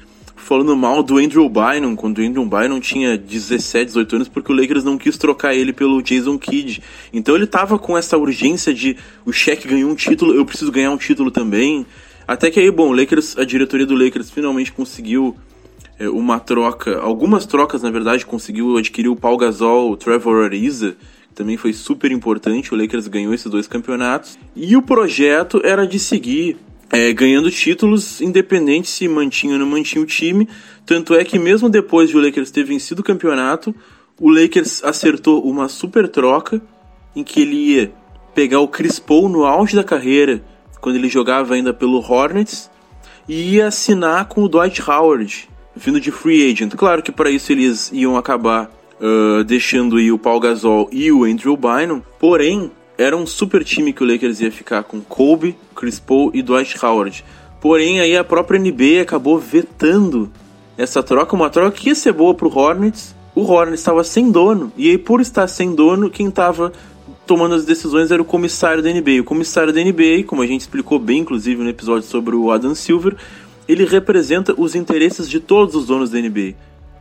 falando mal do Andrew Bynum, quando o Andrew Bynum tinha 17, 18 anos, porque o Lakers não quis trocar ele pelo Jason Kidd. Então ele tava com essa urgência de o Shaq ganhou um título, eu preciso ganhar um título também. Até que aí, bom, Lakers, a diretoria do Lakers finalmente conseguiu é, uma troca, algumas trocas na verdade, conseguiu adquirir o Paul Gasol, o Trevor Ariza, que também foi super importante, o Lakers ganhou esses dois campeonatos. E o projeto era de seguir é, ganhando títulos, independente se mantinha ou não mantinha o time. Tanto é que mesmo depois de o Lakers ter vencido o campeonato, o Lakers acertou uma super troca em que ele ia pegar o Chris Paul no auge da carreira, quando ele jogava ainda pelo Hornets, e ia assinar com o Dwight Howard, vindo de free agent. Claro que para isso eles iam acabar uh, deixando o Paul Gasol e o Andrew Bynum, porém era um super time que o Lakers ia ficar com Kobe, Chris Paul e Dwight Howard. Porém, aí a própria NBA acabou vetando essa troca, uma troca que ia ser boa pro Hornets. O Hornets estava sem dono, e aí por estar sem dono, quem estava tomando as decisões era o comissário da NBA. O comissário da NBA, como a gente explicou bem, inclusive no episódio sobre o Adam Silver, ele representa os interesses de todos os donos da NBA.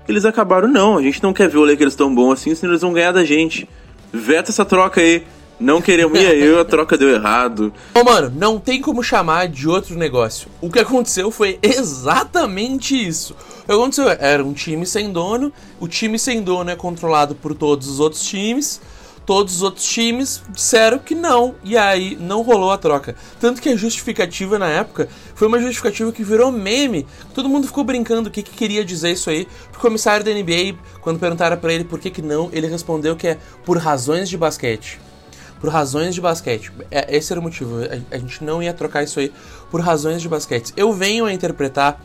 Eles acabaram, não, a gente não quer ver o Lakers tão bom assim, senão eles vão ganhar da gente. Veta essa troca aí. Não queremos. E aí, a troca deu errado. Ô, mano, não tem como chamar de outro negócio. O que aconteceu foi exatamente isso. O que aconteceu era um time sem dono. O time sem dono é controlado por todos os outros times. Todos os outros times disseram que não. E aí não rolou a troca. Tanto que a justificativa na época foi uma justificativa que virou meme. Todo mundo ficou brincando o que, que queria dizer isso aí. O comissário da NBA, quando perguntaram para ele por que, que não, ele respondeu que é por razões de basquete por razões de basquete. É, esse era o motivo. A, a, gente não ia trocar isso aí por razões de basquete. Eu venho a interpretar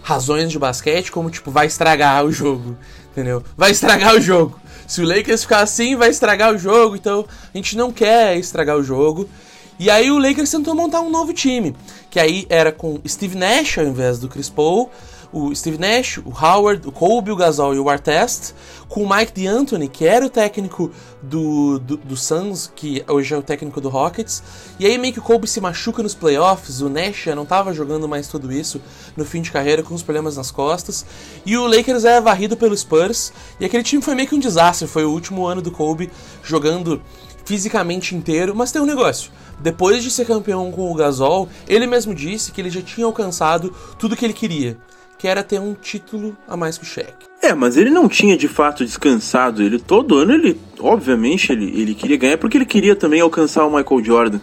razões de basquete como, tipo, vai estragar o jogo. Entendeu? Vai estragar o jogo. Se o Lakers ficar assim, vai estragar o jogo. Então, a gente não quer estragar o jogo. E aí o Lakers tentou montar um novo time. Que aí era com Steve Nash ao invés do Chris Paul o Steve Nash, o Howard, o Kobe, o Gasol e o Artest, com o Mike D'Antoni, que era o técnico do, do, do, Suns, que hoje é o técnico do Rockets. E aí meio que o Kobe se machuca nos playoffs, o Nash já não estava jogando mais tudo isso no fim de carreira com os problemas nas costas. E o Lakers é varrido pelo Spurs, e aquele time foi meio que um desastre, foi o último ano do Kobe jogando fisicamente inteiro, mas tem um negócio. Depois de ser campeão com o Gasol, ele mesmo disse que ele já tinha alcançado tudo que ele queria que era ter um título a mais que o Shaq. É, mas ele não tinha de fato descansado. Ele todo ano ele, obviamente, ele, ele queria ganhar porque ele queria também alcançar o Michael Jordan.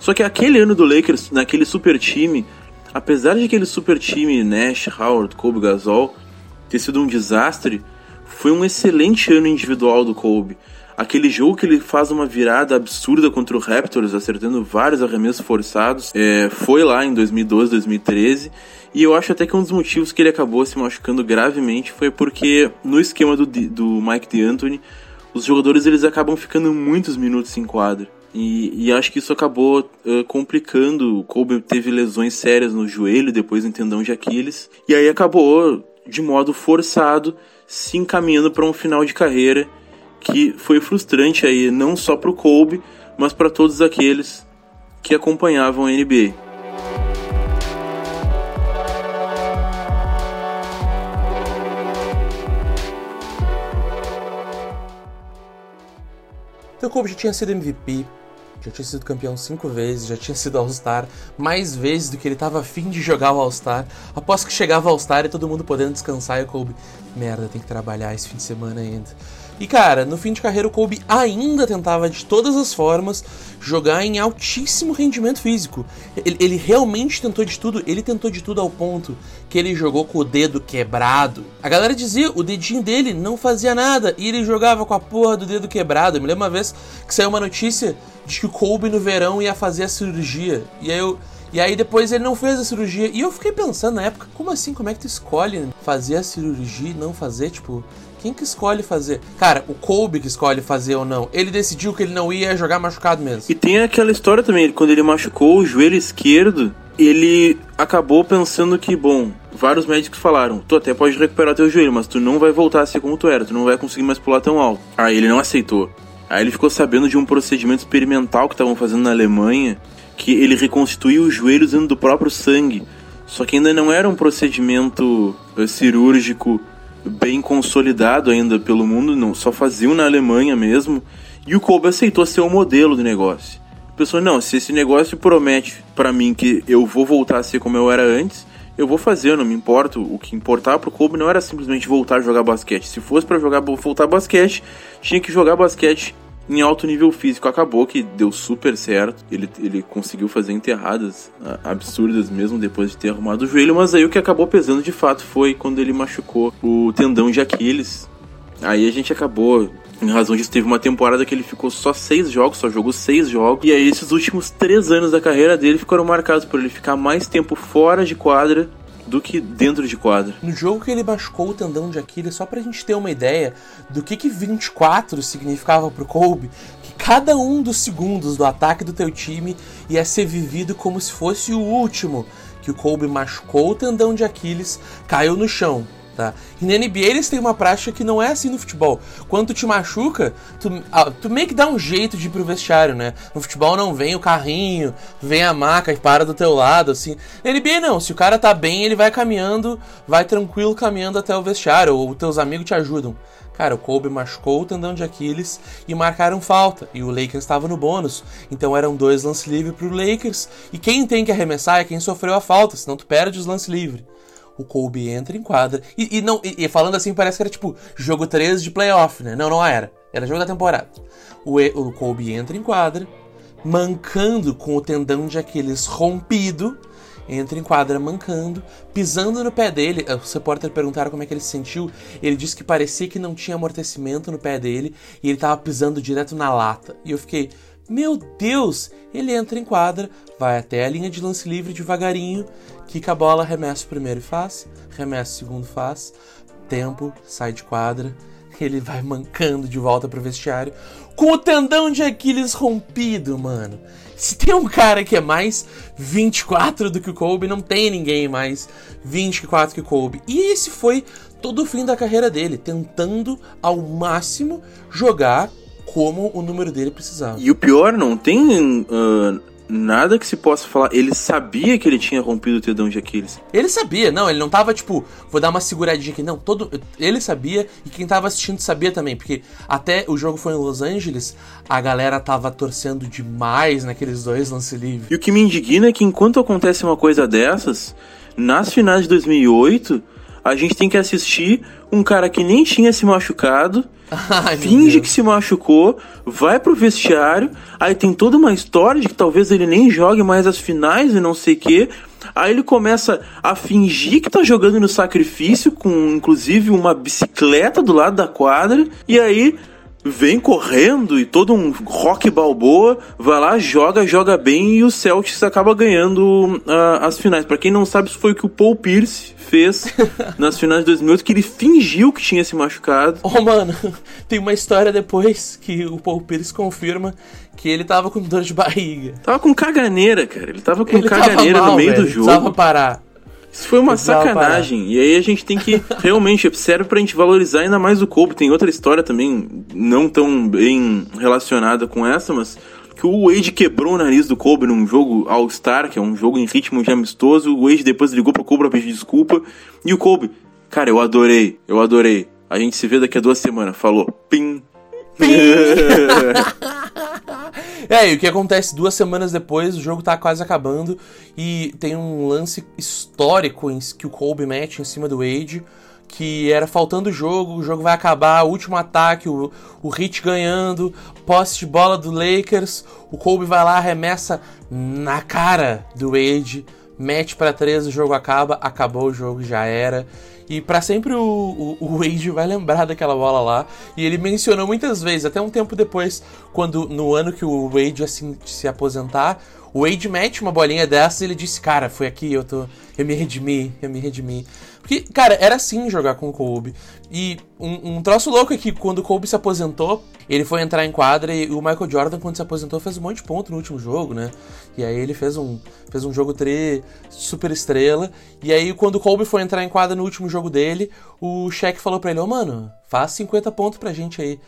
Só que aquele ano do Lakers, naquele super time, apesar de aquele super time Nash, Howard, Kobe, Gasol ter sido um desastre, foi um excelente ano individual do Kobe. Aquele jogo que ele faz uma virada absurda contra o Raptors, acertando vários arremessos forçados, é, foi lá em 2012, 2013. E eu acho até que um dos motivos que ele acabou se machucando gravemente foi porque no esquema do, do Mike D'Antoni, os jogadores eles acabam ficando muitos minutos em quadra. E, e acho que isso acabou uh, complicando. O Kobe teve lesões sérias no joelho, depois no tendão de Aquiles. E aí acabou, de modo forçado, se encaminhando para um final de carreira que foi frustrante aí, não só para o Kobe, mas para todos aqueles que acompanhavam a NBA. Então, Kobe já tinha sido MVP, já tinha sido campeão cinco vezes, já tinha sido All-Star mais vezes do que ele estava afim de jogar o All-Star. Após que chegava o All-Star e todo mundo podendo descansar, e o Kobe, merda, tem que trabalhar esse fim de semana ainda. E cara, no fim de carreira o Kobe ainda tentava de todas as formas jogar em altíssimo rendimento físico. Ele, ele, realmente tentou de tudo, ele tentou de tudo ao ponto que ele jogou com o dedo quebrado. A galera dizia o dedinho dele não fazia nada e ele jogava com a porra do dedo quebrado. Eu me lembro uma vez que saiu uma notícia de que o Kobe no verão ia fazer a cirurgia. E aí eu. E aí depois ele não fez a cirurgia. E eu fiquei pensando na época, como assim? Como é que tu escolhe fazer a cirurgia e não fazer? Tipo, quem que escolhe fazer? Cara, o Kobe que escolhe fazer ou não. Ele decidiu que ele não ia jogar machucado mesmo. E tem aquela história também, quando ele machucou o joelho esquerdo, ele acabou pensando que, bom, vários médicos falaram: tu até pode recuperar teu joelho, mas tu não vai voltar a ser como tu era, tu não vai conseguir mais pular tão alto. Aí ele não aceitou. Aí ele ficou sabendo de um procedimento experimental que estavam fazendo na Alemanha, que ele reconstituía os joelhos dentro do próprio sangue. Só que ainda não era um procedimento eh, cirúrgico bem consolidado ainda pelo mundo, não, só faziam na Alemanha mesmo. E o Kobe aceitou ser o modelo do negócio. Pensou, não, se esse negócio promete para mim que eu vou voltar a ser como eu era antes, eu vou fazer, eu não me importo. O que importava pro Kobe não era simplesmente voltar a jogar basquete. Se fosse para jogar voltar basquete, tinha que jogar basquete em alto nível físico. Acabou que deu super certo. Ele, ele conseguiu fazer enterradas absurdas mesmo depois de ter arrumado o joelho. Mas aí o que acabou pesando de fato foi quando ele machucou o tendão de Aquiles. Aí a gente acabou. Em razão disso, teve uma temporada que ele ficou só seis jogos, só jogou seis jogos. E aí, esses últimos três anos da carreira dele ficaram marcados por ele ficar mais tempo fora de quadra do que dentro de quadra. No jogo que ele machucou o tendão de Aquiles, só pra gente ter uma ideia do que, que 24 significava pro Kobe, que cada um dos segundos do ataque do teu time ia ser vivido como se fosse o último, que o Kobe machucou o tendão de Aquiles, caiu no chão, Tá? E na NBA eles têm uma prática que não é assim no futebol. Quando tu te machuca, tu, ah, tu meio que dá um jeito de ir pro vestiário, né? No futebol não vem o carrinho, vem a maca e para do teu lado, assim. Na NBA não, se o cara tá bem, ele vai caminhando, vai tranquilo caminhando até o vestiário, ou teus amigos te ajudam. Cara, o Kobe machucou o tendão de Aquiles e marcaram falta. E o Lakers estava no bônus. Então eram dois lances livres pro Lakers. E quem tem que arremessar é quem sofreu a falta, senão tu perde os lances livres o Kobe entra em quadra. E, e não, e, e, falando assim, parece que era tipo jogo 13 de playoff, né? Não, não era. Era jogo da temporada. O, o Kobe entra em quadra, mancando com o tendão de Aquiles rompido. Entra em quadra mancando, pisando no pé dele. Os repórteres perguntaram como é que ele se sentiu. Ele disse que parecia que não tinha amortecimento no pé dele e ele tava pisando direto na lata. E eu fiquei, meu Deus! Ele entra em quadra, vai até a linha de lance livre devagarinho, quica a bola, remessa o primeiro e faz, remessa o segundo faz, tempo, sai de quadra, ele vai mancando de volta pro vestiário, com o tendão de Aquiles rompido, mano. Se tem um cara que é mais 24 do que o Kobe, não tem ninguém mais 24 que o Kobe. E esse foi todo o fim da carreira dele, tentando ao máximo jogar como o número dele precisava. E o pior, não tem uh, nada que se possa falar. Ele sabia que ele tinha rompido o tendão de Aquiles. Ele sabia, não, ele não tava tipo, vou dar uma seguradinha aqui. Não, todo. Ele sabia e quem tava assistindo sabia também, porque até o jogo foi em Los Angeles, a galera tava torcendo demais naqueles dois lance livres. E o que me indigna é que enquanto acontece uma coisa dessas, nas finais de 2008, a gente tem que assistir um cara que nem tinha se machucado Ai, finge que se machucou, vai pro vestiário, aí tem toda uma história de que talvez ele nem jogue mais as finais e não sei o quê. Aí ele começa a fingir que tá jogando no sacrifício, com inclusive uma bicicleta do lado da quadra, e aí vem correndo e todo um rock balboa, vai lá, joga, joga bem e o Celtics acaba ganhando uh, as finais. Para quem não sabe, isso foi o que o Paul Pierce fez [laughs] nas finais de 2008, que ele fingiu que tinha se machucado. Oh, mano, [laughs] tem uma história depois que o Paul Pierce confirma que ele tava com dor de barriga. Tava com caganeira, cara. Ele tava com ele caganeira mal, no meio velho. do jogo. Precisava parar. Isso foi uma sacanagem. E aí a gente tem que [laughs] realmente serve pra gente valorizar ainda mais o Kobe. Tem outra história também, não tão bem relacionada com essa, mas que o Wade quebrou o nariz do Kobe num jogo All-Star, que é um jogo em ritmo de amistoso. O Wade depois ligou pro Kobe pra pedir desculpa. E o Kobe, cara, eu adorei, eu adorei. A gente se vê daqui a duas semanas. Falou. Pim. É, e o que acontece duas semanas depois, o jogo tá quase acabando e tem um lance histórico que o Kobe mete em cima do Wade, que era faltando o jogo, o jogo vai acabar, último ataque, o, o Hit ganhando, posse de bola do Lakers, o Kobe vai lá, arremessa na cara do Wade, mete para três, o jogo acaba, acabou o jogo, já era. E para sempre o, o, o, Wade vai lembrar daquela bola lá. E ele mencionou muitas vezes, até um tempo depois, quando no ano que o Wade assim, se aposentar, o Wade mete uma bolinha dessa e ele disse, cara, foi aqui, eu tô. Eu me redimi, eu me redimi. Porque, cara, era assim jogar com o Kobe. E um, um troço louco é que quando o Kobe se aposentou, ele foi entrar em quadra e o Michael Jordan, quando se aposentou, fez um monte de ponto no último jogo, né? E aí ele fez um, fez um jogo 3 super estrela. E aí, quando o Kobe foi entrar em quadra no último jogo dele, o Shaq falou pra ele: Ô, oh, mano, faz 50 pontos pra gente aí.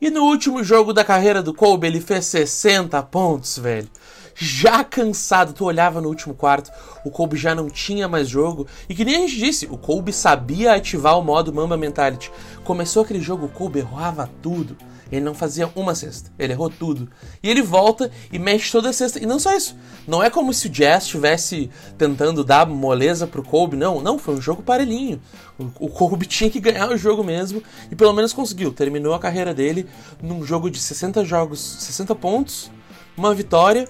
E no último jogo da carreira do Kobe, ele fez 60 pontos, velho já cansado. Tu olhava no último quarto, o Kobe já não tinha mais jogo. E que nem a gente disse, o Kobe sabia ativar o modo Mamba Mentality. Começou aquele jogo, o Kobe errava tudo. Ele não fazia uma cesta, ele errou tudo. E ele volta e mexe toda a cesta. E não só isso. Não é como se o Jazz estivesse tentando dar moleza pro Kobe. Não, não, foi um jogo parelhinho. O, o Kobe [laughs] tinha que ganhar o jogo mesmo. E pelo menos conseguiu. Terminou a carreira dele num jogo de 60 jogos, 60 pontos, uma vitória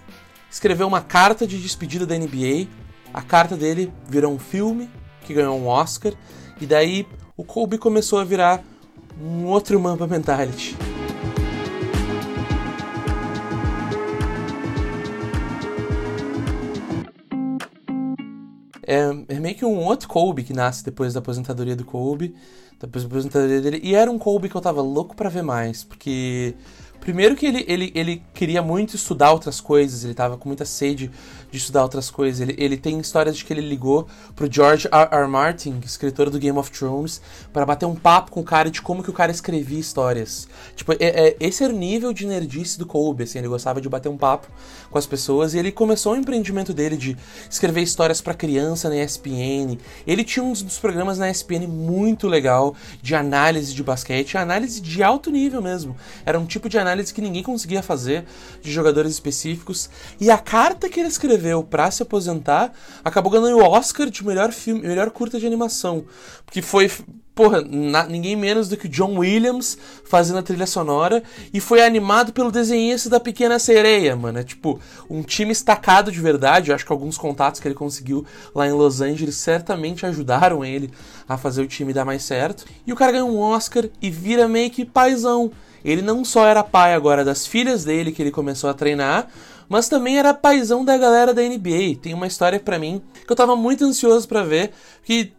escreveu uma carta de despedida da NBA. A carta dele virou um filme que ganhou um Oscar. E daí o Kobe começou a virar um outro Mamba Mentality. É, é, meio que um outro Kobe que nasce depois da aposentadoria do Kobe, depois da aposentadoria dele. E era um Kobe que eu tava louco para ver mais, porque Primeiro que ele, ele, ele queria muito estudar outras coisas, ele tava com muita sede de estudar outras coisas. Ele, ele tem histórias de que ele ligou pro George R. R. Martin, escritor do Game of Thrones, para bater um papo com o cara de como que o cara escrevia histórias. Tipo, é, é, esse era o nível de nerdice do Colby, assim, ele gostava de bater um papo com as pessoas e ele começou o empreendimento dele de escrever histórias para criança na ESPN. Ele tinha um dos programas na ESPN muito legal de análise de basquete, análise de alto nível mesmo. Era um tipo de análise que ninguém conseguia fazer de jogadores específicos. E a carta que ele escreveu para se aposentar acabou ganhando o Oscar de melhor filme, melhor curta de animação. Porque foi porra, na, ninguém menos do que John Williams fazendo a trilha sonora e foi animado pelo desenhista da Pequena Sereia, mano. É tipo um time estacado de verdade. Eu acho que alguns contatos que ele conseguiu lá em Los Angeles certamente ajudaram ele a fazer o time dar mais certo. E o cara ganha um Oscar e vira meio que paizão ele não só era pai agora das filhas dele que ele começou a treinar, mas também era paizão da galera da NBA. Tem uma história para mim que eu tava muito ansioso para ver, que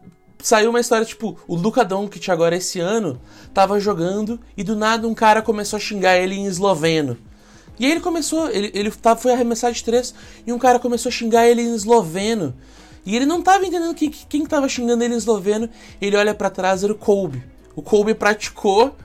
saiu uma história tipo, o Luka Doncic agora esse ano tava jogando e do nada um cara começou a xingar ele em esloveno. E aí ele começou, ele, ele tava, foi arremessar de três e um cara começou a xingar ele em esloveno. E ele não tava entendendo que, quem tava xingando ele em esloveno. Ele olha para trás, era o Kobe. O Kobe praticou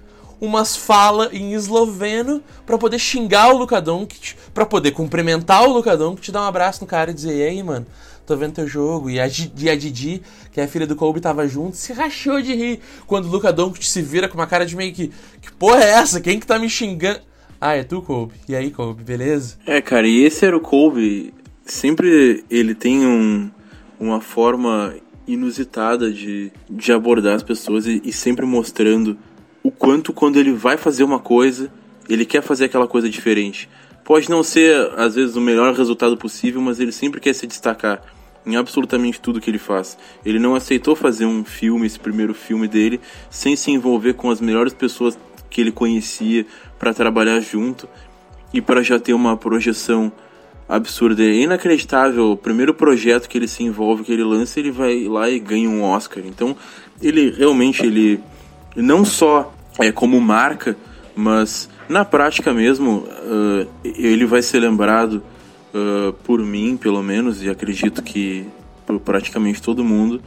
umas falas em esloveno para poder xingar o Luka Doncic, para poder cumprimentar o Luka Doncic, dar um abraço no cara e dizer: "E aí, mano, tô vendo teu jogo". E a, e a Didi, que é a filha do Kobe, tava junto, se rachou de rir quando o Luka Doncic se vira com uma cara de meio que: "Que porra é essa? Quem que tá me xingando?" Ah, é tu, Kobe. E aí, Kobe, beleza? É, cara, e esse era o Kobe. Sempre ele tem um, uma forma inusitada de, de abordar as pessoas e, e sempre mostrando o quanto quando ele vai fazer uma coisa, ele quer fazer aquela coisa diferente. Pode não ser, às vezes, o melhor resultado possível, mas ele sempre quer se destacar em absolutamente tudo que ele faz. Ele não aceitou fazer um filme, esse primeiro filme dele, sem se envolver com as melhores pessoas que ele conhecia para trabalhar junto e para já ter uma projeção absurda. É inacreditável. O primeiro projeto que ele se envolve, que ele lança, ele vai lá e ganha um Oscar. Então, ele realmente ele não só é, como marca, mas na prática mesmo, uh, ele vai ser lembrado uh, por mim, pelo menos, e acredito que por praticamente todo mundo,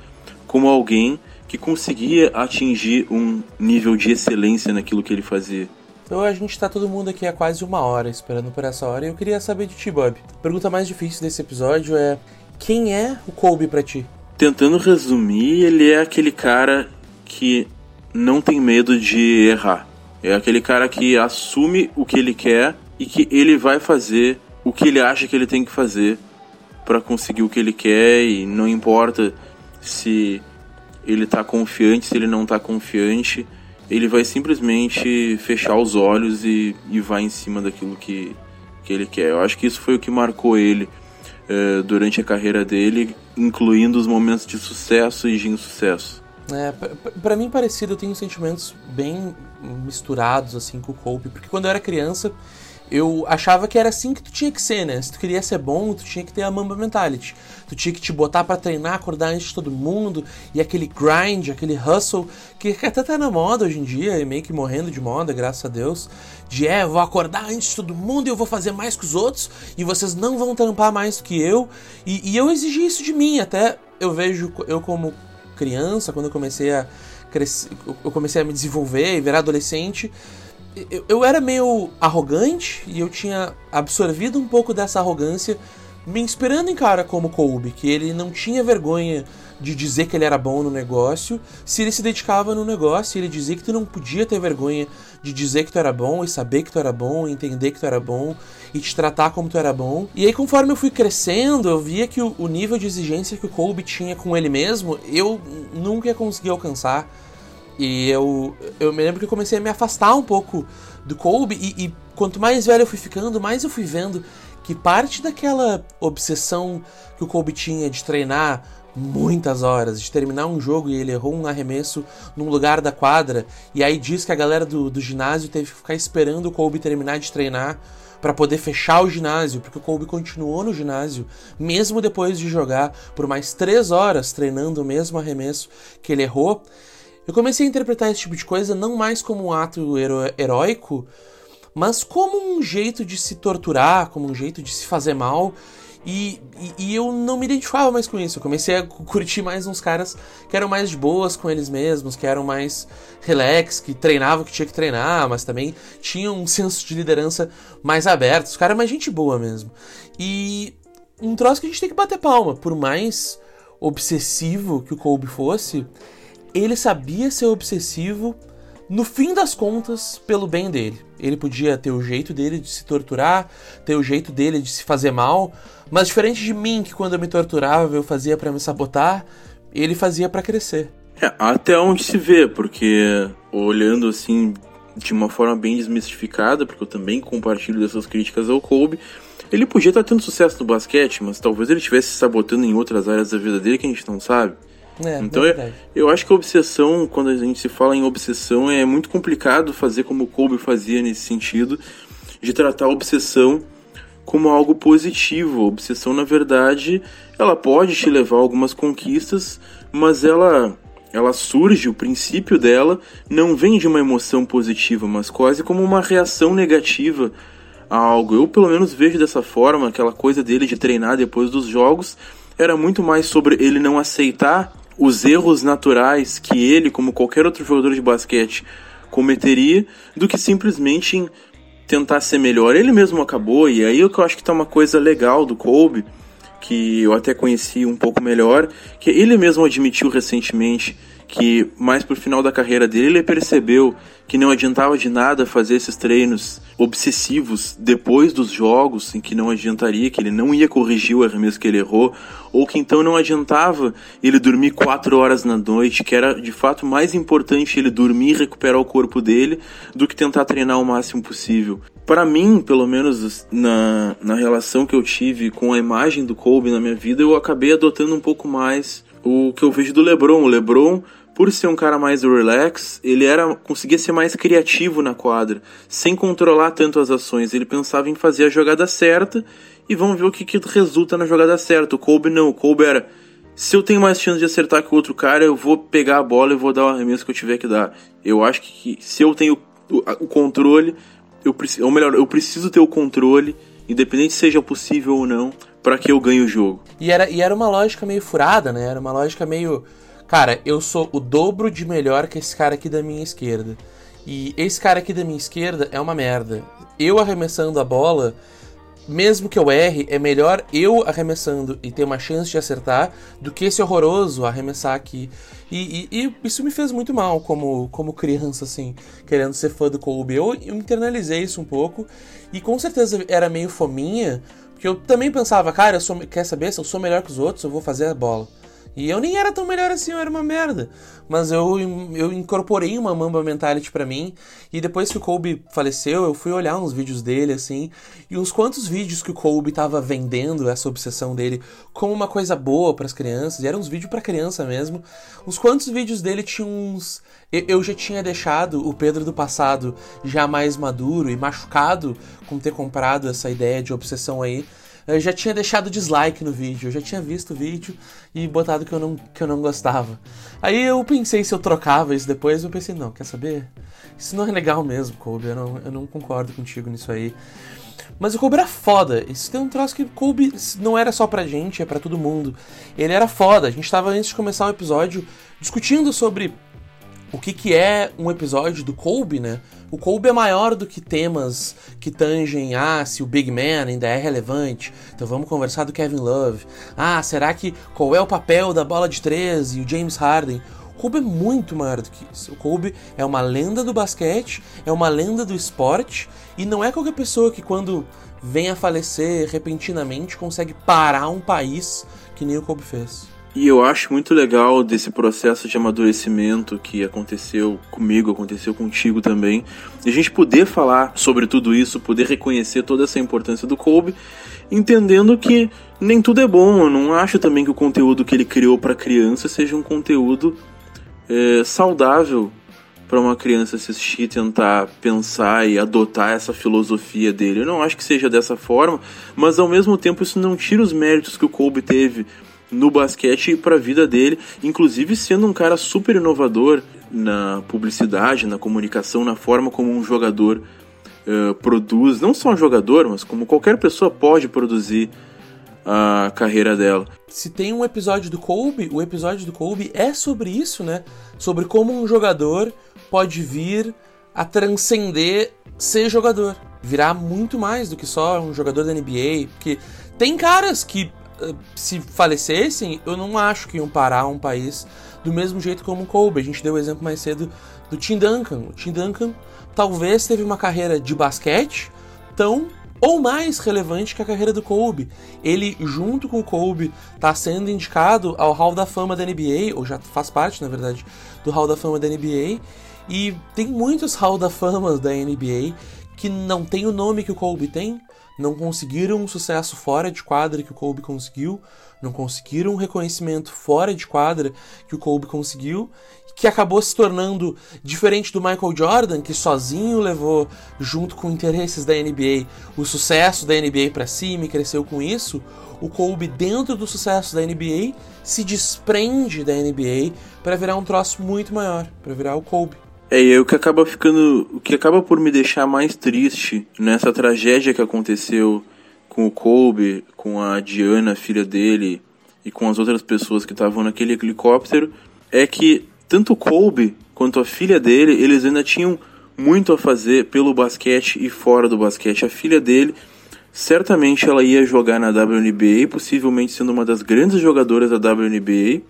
como alguém que conseguia atingir um nível de excelência naquilo que ele fazia. Então a gente tá todo mundo aqui há quase uma hora esperando por essa hora e eu queria saber de ti, Bob. A pergunta mais difícil desse episódio é: quem é o Kobe para ti? Tentando resumir, ele é aquele cara que não tem medo de errar. É aquele cara que assume o que ele quer e que ele vai fazer o que ele acha que ele tem que fazer para conseguir o que ele quer e não importa se ele tá confiante, se ele não tá confiante, ele vai simplesmente fechar os olhos e, e vai em cima daquilo que, que ele quer. Eu acho que isso foi o que marcou ele uh, durante a carreira dele, incluindo os momentos de sucesso e de insucesso. É, para mim parecido, eu tenho sentimentos bem misturados assim com o Kobe, porque quando eu era criança eu achava que era assim que tu tinha que ser, né? Se tu queria ser bom, tu tinha que ter a Mamba Mentality. Tu tinha que te botar para treinar, acordar antes de todo mundo, e aquele grind, aquele hustle, que até tá na moda hoje em dia, e meio que morrendo de moda, graças a Deus, de é, vou acordar antes de todo mundo e eu vou fazer mais que os outros, e vocês não vão trampar mais do que eu. E, e eu exigi isso de mim, até eu vejo eu como criança, quando eu comecei a crescer, eu comecei a me desenvolver e virar adolescente, eu, eu era meio arrogante e eu tinha absorvido um pouco dessa arrogância me inspirando em cara como Kobe, que ele não tinha vergonha de dizer que ele era bom no negócio, se ele se dedicava no negócio, ele dizia que tu não podia ter vergonha de dizer que tu era bom e saber que tu era bom, entender que tu era bom e te tratar como tu era bom. E aí conforme eu fui crescendo, eu via que o, o nível de exigência que o Kobe tinha com ele mesmo, eu nunca consegui alcançar. E eu, eu me lembro que eu comecei a me afastar um pouco do Kobe, e, e quanto mais velho eu fui ficando, mais eu fui vendo que parte daquela obsessão que o Kobe tinha de treinar muitas horas, de terminar um jogo e ele errou um arremesso num lugar da quadra, e aí diz que a galera do, do ginásio teve que ficar esperando o Kobe terminar de treinar para poder fechar o ginásio, porque o Kobe continuou no ginásio, mesmo depois de jogar por mais três horas treinando o mesmo arremesso que ele errou. Eu comecei a interpretar esse tipo de coisa não mais como um ato hero heróico, mas como um jeito de se torturar, como um jeito de se fazer mal. E, e, e, eu não me identificava mais com isso. Eu comecei a [laughs] curtir mais uns caras que eram mais de boas com eles mesmos, que eram mais relax, que treinavam o que tinha que treinar, mas também tinham um [laughs] senso de liderança mais aberto. Os caras mais gente boa mesmo. E um troço que a gente tem que bater palma, por mais obsessivo que o Kobe fosse, ele sabia ser obsessivo no fim das contas pelo bem dele. Ele podia ter o jeito dele de se torturar, ter o jeito dele de se fazer mal, mas diferente de mim que quando eu me torturava eu fazia para me sabotar, ele fazia para crescer. É, até onde se vê, porque olhando assim de uma forma bem desmistificada, porque eu também compartilho dessas críticas ao Kobe, ele podia estar tendo sucesso no basquete, mas talvez ele estivesse se sabotando em outras áreas da vida dele que a gente não sabe. É, então eu, eu acho que a obsessão, quando a gente se fala em obsessão, é muito complicado fazer como o Kobe fazia nesse sentido, de tratar a obsessão como algo positivo. A obsessão, na verdade, ela pode te levar a algumas conquistas, mas ela ela surge, o princípio dela não vem de uma emoção positiva, mas quase como uma reação negativa a algo. Eu pelo menos vejo dessa forma, aquela coisa dele de treinar depois dos jogos era muito mais sobre ele não aceitar os erros naturais que ele, como qualquer outro jogador de basquete, cometeria, do que simplesmente em tentar ser melhor. Ele mesmo acabou, e aí é que eu acho que tá uma coisa legal do Kobe, que eu até conheci um pouco melhor, que ele mesmo admitiu recentemente que mais pro final da carreira dele ele percebeu que não adiantava de nada fazer esses treinos obsessivos depois dos jogos, em que não adiantaria, que ele não ia corrigir o arremesso que ele errou, ou que então não adiantava ele dormir quatro horas na noite, que era de fato mais importante ele dormir e recuperar o corpo dele do que tentar treinar o máximo possível. Para mim, pelo menos na, na relação que eu tive com a imagem do Kobe na minha vida, eu acabei adotando um pouco mais o que eu vejo do LeBron. O LeBron por ser um cara mais relax, ele era conseguia ser mais criativo na quadra, sem controlar tanto as ações. Ele pensava em fazer a jogada certa e vamos ver o que, que resulta na jogada certa. O Kobe não, o Kobe era se eu tenho mais chance de acertar que o outro cara, eu vou pegar a bola e vou dar o arremesso que eu tiver que dar. Eu acho que se eu tenho o, controle, eu preciso, ou melhor, eu preciso ter o controle, independente seja possível ou não, para que eu ganhe o jogo. E era, e era uma lógica meio furada, né? Era uma lógica meio Cara, eu sou o dobro de melhor que esse cara aqui da minha esquerda. E esse cara aqui da minha esquerda é uma merda. Eu arremessando a bola, mesmo que eu erre, é melhor eu arremessando e ter uma chance de acertar do que esse horroroso arremessar aqui. E, e, e isso me fez muito mal como, como criança, assim, querendo ser fã do Kobe. Eu, eu internalizei isso um pouco e com certeza era meio fominha, porque eu também pensava, cara, eu sou, quer saber, se eu sou melhor que os outros, eu vou fazer a bola. E eu nem era tão melhor assim, eu era uma merda. Mas eu, eu incorporei uma Mamba Mentality para mim. E depois que o Kobe faleceu, eu fui olhar uns vídeos dele, assim. E uns quantos vídeos que o Kobe tava vendendo essa obsessão dele como uma coisa boa para as crianças. E eram uns vídeos para criança mesmo. Uns quantos vídeos dele tinham uns. Eu já tinha deixado o Pedro do passado já mais maduro e machucado com ter comprado essa ideia de obsessão aí eu já tinha deixado dislike no vídeo, eu já tinha visto o vídeo e botado que eu não, que eu não gostava. Aí eu pensei se eu trocava isso depois, eu pensei, não, quer saber? Isso não é legal mesmo, Kobe, eu não, eu não concordo contigo nisso aí. Mas o Kobe era foda. Isso tem um troço que Kobe não era só pra gente, é para todo mundo. Ele era foda. A gente tava antes de começar o episódio discutindo sobre o que, que é um episódio do Kobe, né? O Kobe é maior do que temas que tangem, ah, se o Big Man ainda é relevante, então vamos conversar do Kevin Love. Ah, será que qual é o papel da bola de 13 e o James Harden? O Kobe é muito maior do que isso. O Kobe é uma lenda do basquete, é uma lenda do esporte, e não é qualquer pessoa que quando vem a falecer repentinamente consegue parar um país que nem o Kobe fez. E eu acho muito legal desse processo de amadurecimento que aconteceu comigo, aconteceu contigo também. E a gente poder falar sobre tudo isso, poder reconhecer toda essa importância do Kobe, entendendo que nem tudo é bom. Eu não acho também que o conteúdo que ele criou para criança seja um conteúdo é, saudável para uma criança assistir, tentar pensar e adotar essa filosofia dele. Eu não acho que seja dessa forma, mas ao mesmo tempo isso não tira os méritos que o Kobe teve no basquete e para a vida dele, inclusive sendo um cara super inovador na publicidade, na comunicação, na forma como um jogador uh, produz, não só um jogador, mas como qualquer pessoa pode produzir a carreira dela. Se tem um episódio do Kobe, o episódio do Kobe é sobre isso, né? Sobre como um jogador pode vir a transcender ser jogador, virar muito mais do que só um jogador da NBA, porque tem caras que se falecessem, eu não acho que iam parar um país do mesmo jeito como o Kobe. A gente deu o exemplo mais cedo do Tim Duncan. O Tim Duncan talvez teve uma carreira de basquete tão ou mais relevante que a carreira do Kobe. Ele, junto com o Kobe, está sendo indicado ao Hall da Fama da NBA, ou já faz parte, na verdade, do Hall da Fama da NBA. E tem muitos Hall da Fama da NBA que não tem o nome que o Kobe tem, não conseguiram um sucesso fora de quadra que o Kobe conseguiu, não conseguiram um reconhecimento fora de quadra que o Kobe conseguiu, que acabou se tornando diferente do Michael Jordan, que sozinho levou, junto com interesses da NBA, o sucesso da NBA para cima e cresceu com isso. O Kobe, dentro do sucesso da NBA, se desprende da NBA para virar um troço muito maior, para virar o Kobe. É, e o que acaba ficando. O que acaba por me deixar mais triste nessa tragédia que aconteceu com o Kobe, com a Diana, filha dele, e com as outras pessoas que estavam naquele helicóptero, é que tanto o Kobe quanto a filha dele, eles ainda tinham muito a fazer pelo basquete e fora do basquete. A filha dele, certamente ela ia jogar na WNBA, possivelmente sendo uma das grandes jogadoras da WNBA.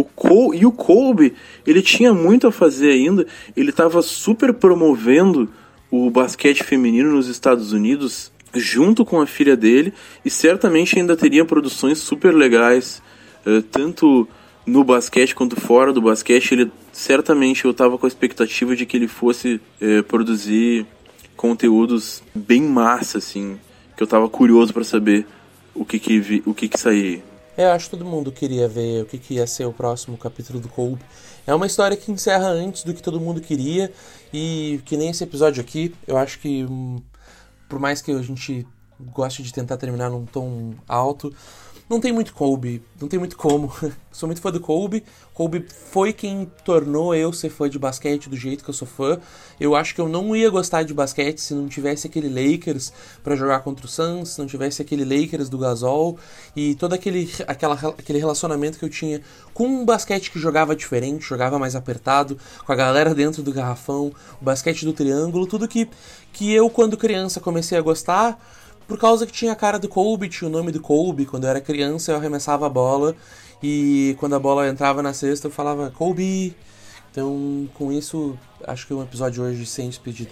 O e o Kobe, ele tinha muito a fazer ainda. Ele estava super promovendo o basquete feminino nos Estados Unidos junto com a filha dele e certamente ainda teria produções super legais, uh, tanto no basquete quanto fora do basquete. Ele certamente eu estava com a expectativa de que ele fosse uh, produzir conteúdos bem massa, assim, que eu estava curioso para saber o que que, vi, o que que sairia. É, eu acho que todo mundo queria ver o que, que ia ser o próximo capítulo do Kobe. É uma história que encerra antes do que todo mundo queria e que nem esse episódio aqui, eu acho que hum, por mais que a gente goste de tentar terminar num tom alto, não tem muito Kobe, não tem muito como. [laughs] sou muito fã do Kobe. Kobe foi quem tornou eu ser fã de basquete do jeito que eu sou fã. Eu acho que eu não ia gostar de basquete se não tivesse aquele Lakers para jogar contra o Suns, se não tivesse aquele Lakers do Gasol e todo aquele, aquela, aquele relacionamento que eu tinha com um basquete que jogava diferente, jogava mais apertado, com a galera dentro do garrafão, o basquete do triângulo, tudo que, que eu, quando criança, comecei a gostar por causa que tinha a cara do Kobe, tinha o nome do Kobe. Quando eu era criança, eu arremessava a bola e quando a bola entrava na cesta, eu falava Kobe. Então, com isso, acho que é um episódio hoje sem despedida.